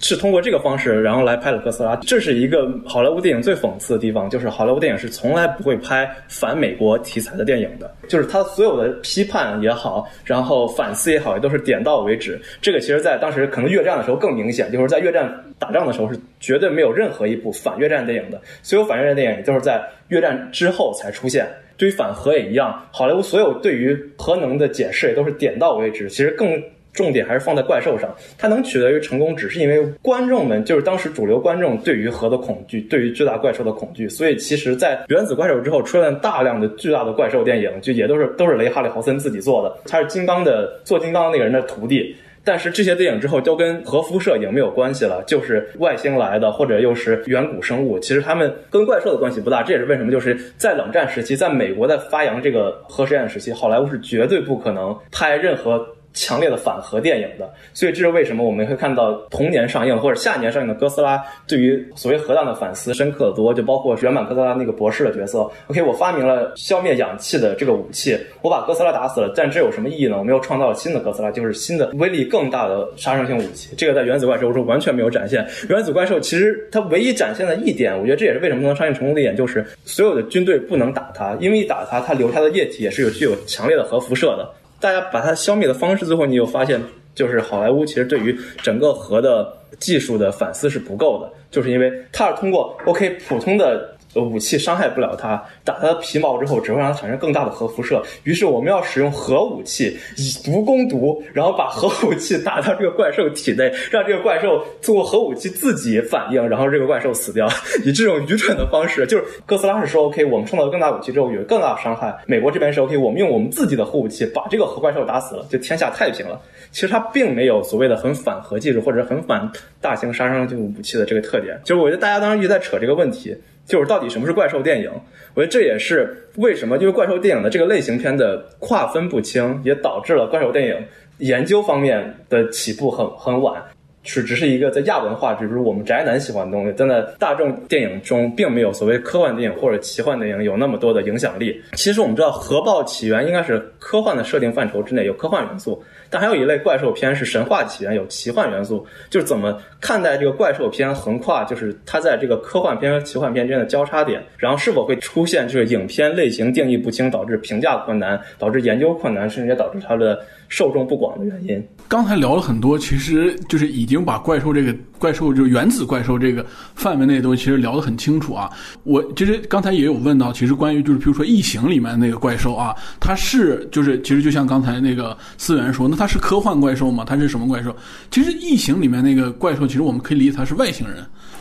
[SPEAKER 3] 是通过这个方式，然后来拍了哥斯拉。这是一个好莱坞电影最讽刺的地方，就是好莱坞电影是从来不会拍反美国题材的电影的，就是它所有的批判也好，然后反思也好，也都是点到为止。这个其实，在当时可能越战的时候更明显，就是在越战打仗的时候是绝对没有任何一部反越战电影的，所有反越战电影也都是在越战之后才出现。对于反核也一样，好莱坞所有对于核能的解释也都是点到为止。其实更。重点还是放在怪兽上，它能取得于成功，只是因为观众们就是当时主流观众对于核的恐惧，对于巨大怪兽的恐惧。所以其实，在原子怪兽之后，出现大量的巨大的怪兽电影，就也都是 都是雷哈里豪森自己做的，他是金刚的做金刚那个人的徒弟。但是这些电影之后都跟核辐射已经没有关系了，就是外星来的或者又是远古生物，其实他们跟怪兽的关系不大。这也是为什么就是在冷战时期，在美国在发扬这个核实验时期，好莱坞是绝对不可能拍任何。强烈的反核电影的，所以这是为什么我们会看到同年上映或者下年上映的哥斯拉对于所谓核弹的反思深刻的多，就包括原版哥斯拉那个博士的角色。OK，我发明了消灭氧气的这个武器，我把哥斯拉打死了，但这有什么意义呢？我们又创造了新的哥斯拉，就是新的威力更大的杀伤性武器。这个在原子怪兽中完全没有展现。原子怪兽其实它唯一展现的一点，我觉得这也是为什么能上映成功的一点，就是所有的军队不能打它，因为一打它，它留下的液体也是有具有强烈的核辐射的。大家把它消灭的方式，最后你又发现，就是好莱坞其实对于整个核的技术的反思是不够的，就是因为它是通过 OK 普通的。武器伤害不了它，打它的皮毛之后，只会让它产生更大的核辐射。于是我们要使用核武器，以毒攻毒，然后把核武器打到这个怪兽体内，让这个怪兽通过核武器自己反应，然后这个怪兽死掉。以这种愚蠢的方式，就是哥斯拉是说 OK，我们创造了更大武器之后有更大的伤害。美国这边是 OK，我们用我们自己的核武器把这个核怪兽打死了，就天下太平了。其实它并没有所谓的很反核技术或者很反大型杀伤性武器的这个特点。就是我觉得大家当时一直在扯这个问题。就是到底什么是怪兽电影？我觉得这也是为什么，因为怪兽电影的这个类型片的划分不清，也导致了怪兽电影研究方面的起步很很晚，是只是一个在亚文化，就是我们宅男喜欢的东西，但在大众电影中并没有所谓科幻电影或者奇幻电影有那么多的影响力。其实我们知道，《核爆起源》应该是科幻的设定范畴之内有科幻元素。但还有一类怪兽片是神话起源，有奇幻元素，就是怎么看待这个怪兽片横跨，就是它在这个科幻片和奇幻片之间的交叉点，然后是否会出现就是影片类型定义不清，导致评价困难，导致研究困难，甚至也导致它的。受众不广的原因。
[SPEAKER 1] 刚才聊了很多，其实就是已经把怪兽这个怪兽，就是原子怪兽这个范围内的东西，其实聊得很清楚啊。我其实刚才也有问到，其实关于就是比如说异形里面那个怪兽啊，它是就是其实就像刚才那个思源说，那它是科幻怪兽吗？它是什么怪兽？其实异形里面那个怪兽，其实我们可以理解它是外星人，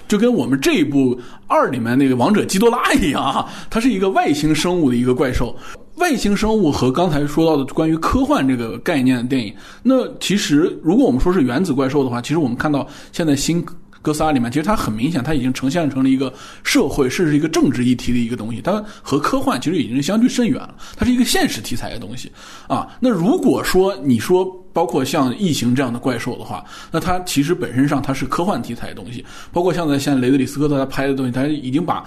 [SPEAKER 1] 就跟我们这一部二里面那个王者基多拉一样啊，它是一个外星生物的一个怪兽。外星生物和刚才说到的关于科幻这个概念的电影，那其实如果我们说是原子怪兽的话，其实我们看到现在新哥斯拉里面，其实它很明显，它已经呈现成了一个社会甚至一个政治议题的一个东西，它和科幻其实已经相距甚远了，它是一个现实题材的东西啊。那如果说你说包括像异形这样的怪兽的话，那它其实本身上它是科幻题材的东西，包括像在现在雷德里斯科特他拍的东西，他已经把。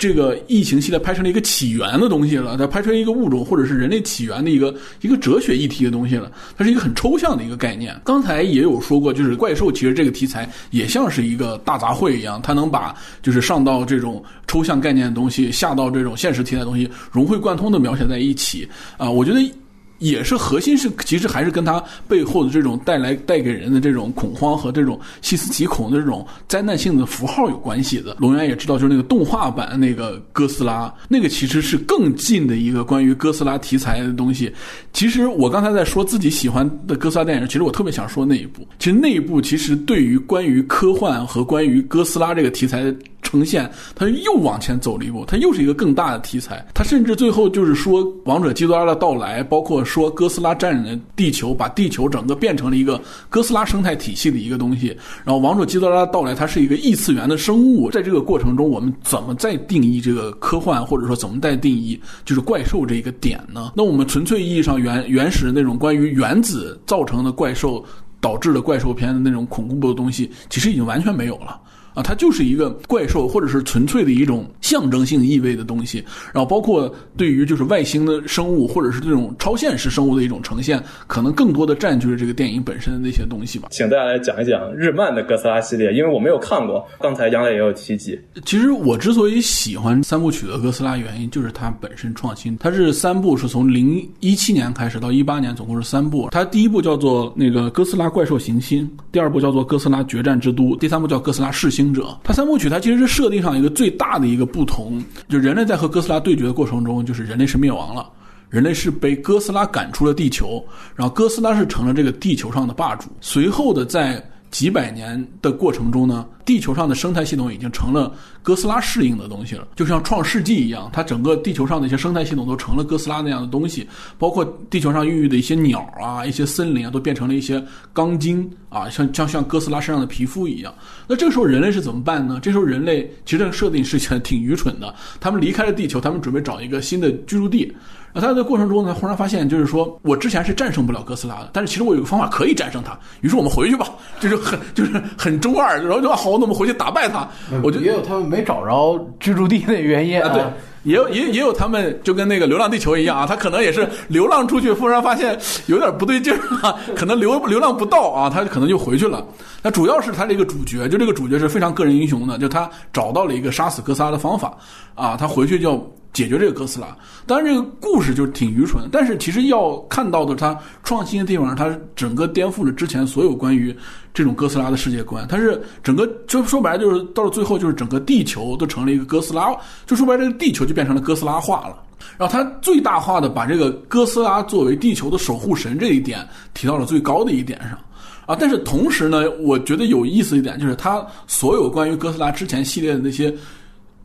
[SPEAKER 1] 这个异形系列拍成了一个起源的东西了，它拍成一个物种或者是人类起源的一个一个哲学议题的东西了，它是一个很抽象的一个概念。刚才也有说过，就是怪兽其实这个题材也像是一个大杂烩一样，它能把就是上到这种抽象概念的东西，下到这种现实题材的东西融会贯通的描写在一起啊，我觉得。也是核心是，其实还是跟它背后的这种带来带给人的这种恐慌和这种细思极恐的这种灾难性的符号有关系的。龙源也知道，就是那个动画版那个哥斯拉，那个其实是更近的一个关于哥斯拉题材的东西。其实我刚才在说自己喜欢的哥斯拉电影，其实我特别想说那一部。其实那一部其实对于关于科幻和关于哥斯拉这个题材。呈现，它又往前走了一步，它又是一个更大的题材。它甚至最后就是说，王者基多拉的到来，包括说哥斯拉占领了地球，把地球整个变成了一个哥斯拉生态体系的一个东西。然后王者基多拉的到来，它是一个异次元的生物。在这个过程中，我们怎么再定义这个科幻，或者说怎么再定义就是怪兽这一个点呢？那我们纯粹意义上原原始的那种关于原子造成的怪兽导致的怪兽片的那种恐怖的东西，其实已经完全没有了。啊，它就是一个怪兽，或者是纯粹的一种象征性意味的东西。然后包括对于就是外星的生物，或者是这种超现实生物的一种呈现，可能更多的占据了这个电影本身的那些东西吧。
[SPEAKER 3] 请大家来讲一讲日漫的哥斯拉系列，因为我没有看过。刚才杨磊也有提及。
[SPEAKER 1] 其实我之所以喜欢三部曲的哥斯拉，原因就是它本身创新。它是三部，是从零一七年开始到一八年，总共是三部。它第一部叫做那个哥斯拉怪兽行星，第二部叫做哥斯拉决战之都，第三部叫哥斯拉噬星者。它三部曲它其实是设定上一个最大的一个不同，就人类在和哥斯拉对决的过程中，就是人类是灭亡了，人类是被哥斯拉赶出了地球，然后哥斯拉是成了这个地球上的霸主。随后的在几百年的过程中呢，地球上的生态系统已经成了哥斯拉适应的东西了，就像创世纪一样，它整个地球上的一些生态系统都成了哥斯拉那样的东西，包括地球上孕育的一些鸟啊、一些森林啊，都变成了一些钢筋啊，像像像哥斯拉身上的皮肤一样。那这个时候人类是怎么办呢？这时候人类其实这个设定是挺挺愚蠢的，他们离开了地球，他们准备找一个新的居住地。那他在过程中呢，忽然发现，就是说我之前是战胜不了哥斯拉的，但是其实我有个方法可以战胜他。于是我们回去吧，就是很就是很中二，然后就好，那我们回去打败他。我觉得
[SPEAKER 2] 也有他们没找着居住地的原因
[SPEAKER 1] 啊，对，也有也也有他们就跟那个《流浪地球》一样啊，他可能也是流浪出去，忽然发现有点不对劲儿啊，可能流流浪不到啊，他可能就回去了。那主要是他这个主角，就这个主角是非常个人英雄的，就他找到了一个杀死哥斯拉的方法啊，他回去就要。解决这个哥斯拉，当然这个故事就是挺愚蠢，但是其实要看到的它创新的地方，它整个颠覆了之前所有关于这种哥斯拉的世界观。它是整个就说白了就是到了最后就是整个地球都成了一个哥斯拉，就说白这个地球就变成了哥斯拉化了。然后它最大化的把这个哥斯拉作为地球的守护神这一点提到了最高的一点上啊。但是同时呢，我觉得有意思一点就是它所有关于哥斯拉之前系列的那些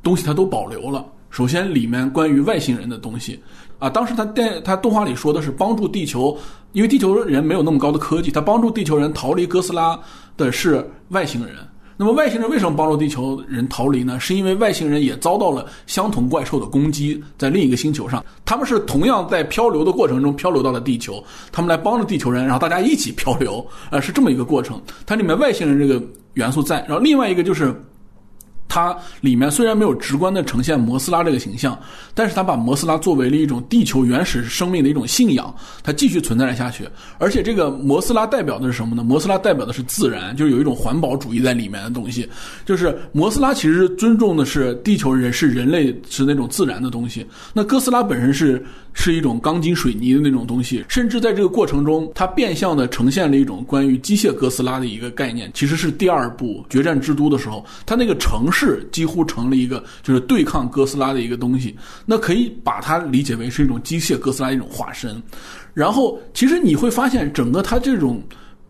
[SPEAKER 1] 东西，它都保留了。首先，里面关于外星人的东西，啊，当时他电他动画里说的是帮助地球，因为地球人没有那么高的科技，他帮助地球人逃离哥斯拉的是外星人。那么外星人为什么帮助地球人逃离呢？是因为外星人也遭到了相同怪兽的攻击，在另一个星球上，他们是同样在漂流的过程中漂流到了地球，他们来帮助地球人，然后大家一起漂流，呃，是这么一个过程。它里面外星人这个元素在，然后另外一个就是。它里面虽然没有直观的呈现摩斯拉这个形象，但是它把摩斯拉作为了一种地球原始生命的一种信仰，它继续存在了下去。而且这个摩斯拉代表的是什么呢？摩斯拉代表的是自然，就是有一种环保主义在里面的东西。就是摩斯拉其实尊重的是地球人，是人类，是那种自然的东西。那哥斯拉本身是是一种钢筋水泥的那种东西，甚至在这个过程中，它变相的呈现了一种关于机械哥斯拉的一个概念。其实是第二部《决战之都》的时候，它那个城。市几乎成了一个就是对抗哥斯拉的一个东西，那可以把它理解为是一种机械哥斯拉一种化身。然后，其实你会发现，整个它这种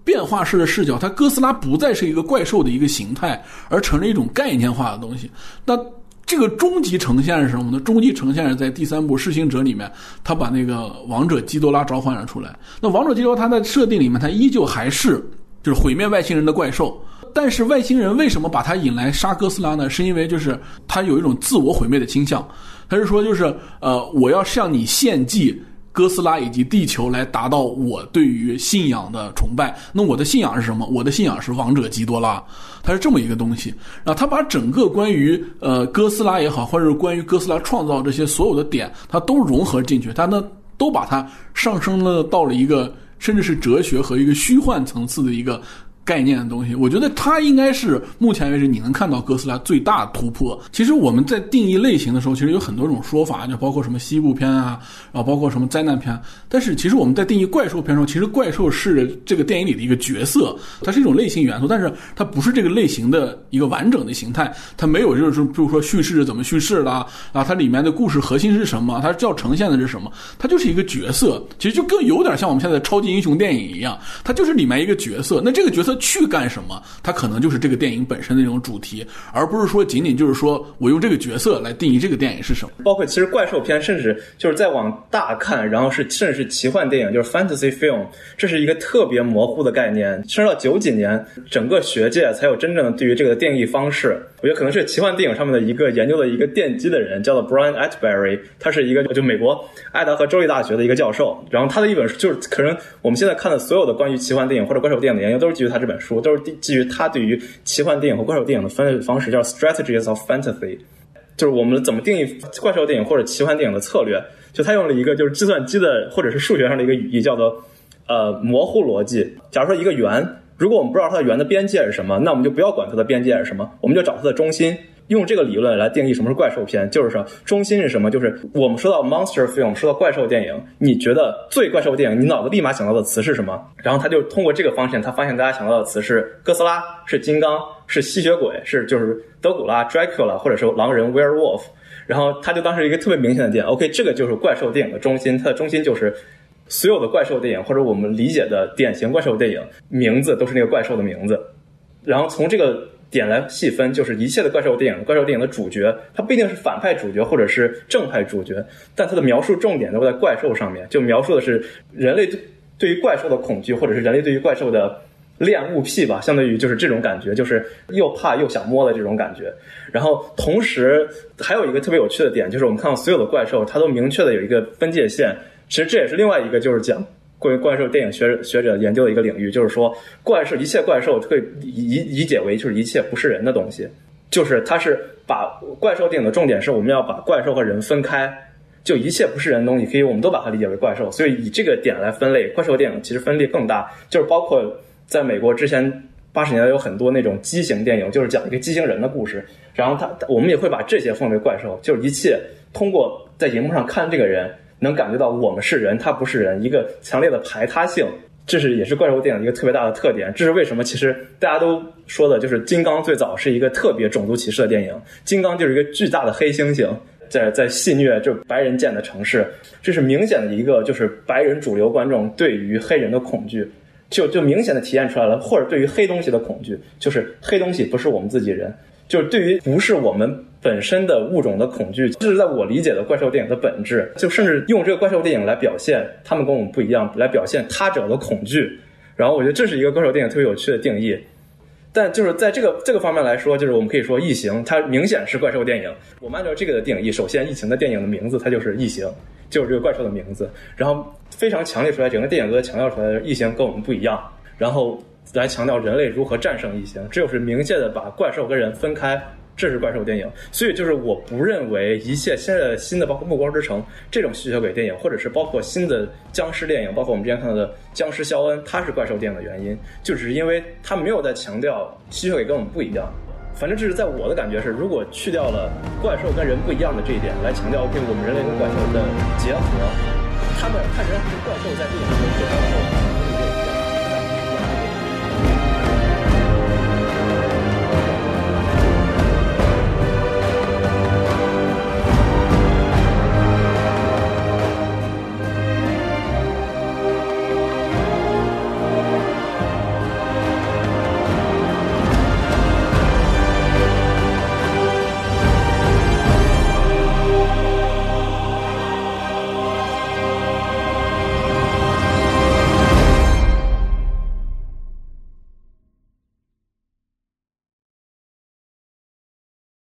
[SPEAKER 1] 变化式的视角，它哥斯拉不再是一个怪兽的一个形态，而成了一种概念化的东西。那这个终极呈现是什么呢？终极呈现是在第三部《噬星者》里面，他把那个王者基多拉召唤了出来。那王者基多拉，它在设定里面，他依旧还是就是毁灭外星人的怪兽。但是外星人为什么把他引来杀哥斯拉呢？是因为就是他有一种自我毁灭的倾向，他是说就是呃我要向你献祭哥斯拉以及地球来达到我对于信仰的崇拜。那我的信仰是什么？我的信仰是王者基多拉，它是这么一个东西。然后他把整个关于呃哥斯拉也好，或者是关于哥斯拉创造这些所有的点，它都融合进去，它呢都把它上升了到了一个甚至是哲学和一个虚幻层次的一个。概念的东西，我觉得它应该是目前为止你能看到哥斯拉最大突破。其实我们在定义类型的时候，其实有很多种说法，就包括什么西部片啊，然后包括什么灾难片。但是其实我们在定义怪兽片的时候，其实怪兽是这个电影里的一个角色，它是一种类型元素，但是它不是这个类型的一个完整的形态。它没有就是说，比如说叙事是怎么叙事的啊，它里面的故事核心是什么，它要呈现的是什么，它就是一个角色。其实就更有点像我们现在超级英雄电影一样，它就是里面一个角色。那这个角色。去干什么？它可能就是这个电影本身的那种主题，而不是说仅仅就是说我用这个角色来定义这个电影是什么。
[SPEAKER 3] 包括其实怪兽片，甚至就是再往大看，然后是甚至是奇幻电影，就是 fantasy film，这是一个特别模糊的概念。甚至到九几年，整个学界才有真正的对于这个定义方式。我觉得可能是奇幻电影上面的一个研究的一个奠基的人，叫做 Brian Attebury，他是一个就美国爱达荷州立大学的一个教授。然后他的一本书就是可能我们现在看的所有的关于奇幻电影或者怪兽电影的研究，都是基于他这这。本书，都是基于他对于奇幻电影和怪兽电影的分类方式，叫 Strategies of Fantasy，就是我们怎么定义怪兽电影或者奇幻电影的策略。就他用了一个就是计算机的或者是数学上的一个语义，叫做呃模糊逻辑。假如说一个圆，如果我们不知道它的圆的边界是什么，那我们就不要管它的边界是什么，我们就找它的中心。用这个理论来定义什么是怪兽片，就是说中心是什么？就是我们说到 monster film，说到怪兽电影，你觉得最怪兽电影，你脑子立马想到的词是什么？然后他就通过这个方向，他发现大家想到的词是哥斯拉、是金刚、是吸血鬼、是就是德古拉 Dracula，或者是狼人 Werewolf。然后他就当时一个特别明显的点，OK，这个就是怪兽电影的中心，它的中心就是所有的怪兽电影或者我们理解的典型怪兽电影名字都是那个怪兽的名字，然后从这个。点来细分，就是一切的怪兽电影，怪兽电影的主角，它不一定是反派主角或者是正派主角，但它的描述重点都在怪兽上面，就描述的是人类对于怪兽的恐惧，或者是人类对于怪兽的恋物癖吧，相当于就是这种感觉，就是又怕又想摸的这种感觉。然后同时还有一个特别有趣的点，就是我们看到所有的怪兽，它都明确的有一个分界线，其实这也是另外一个就是讲。关于怪兽电影学学者研究的一个领域，就是说怪兽一切怪兽可以理理解为就是一切不是人的东西，就是它是把怪兽电影的重点是我们要把怪兽和人分开，就一切不是人的东西可以我们都把它理解为怪兽，所以以这个点来分类怪兽电影其实分类更大，就是包括在美国之前八十年代有很多那种畸形电影，就是讲一个畸形人的故事，然后他我们也会把这些奉为怪兽，就是一切通过在荧幕上看这个人。能感觉到我们是人，他不是人，一个强烈的排他性，这是也是怪兽电影一个特别大的特点。这是为什么？其实大家都说的就是《金刚》最早是一个特别种族歧视的电影，《金刚》就是一个巨大的黑猩猩在在戏虐就白人建的城市，这是明显的一个就是白人主流观众对于黑人的恐惧，就就明显的体现出来了，或者对于黑东西的恐惧，就是黑东西不是我们自己人。就是对于不是我们本身的物种的恐惧，这是在我理解的怪兽电影的本质。就甚至用这个怪兽电影来表现他们跟我们不一样，来表现他者的恐惧。然后我觉得这是一个怪兽电影特别有趣的定义。但就是在这个这个方面来说，就是我们可以说《异形》它明显是怪兽电影。我们按照这个的定义，首先《异形》的电影的名字它就是《异形》，就是这个怪兽的名字。然后非常强烈出来，整个电影都在强调出来，异形跟我们不一样。然后。来强调人类如何战胜异形，这就是明确的把怪兽跟人分开，这是怪兽电影。所以就是我不认为一切现在新的，包括暮光之城这种吸血鬼电影，或者是包括新的僵尸电影，包括我们之前看到的僵尸肖恩，它是怪兽电影的原因，就只是因为它没有在强调吸血鬼跟我们不一样。反正这是在我的感觉是，如果去掉了怪兽跟人不一样的这一点，来强调 OK 我们人类跟怪兽的结合，他们看起来是怪兽在电影中。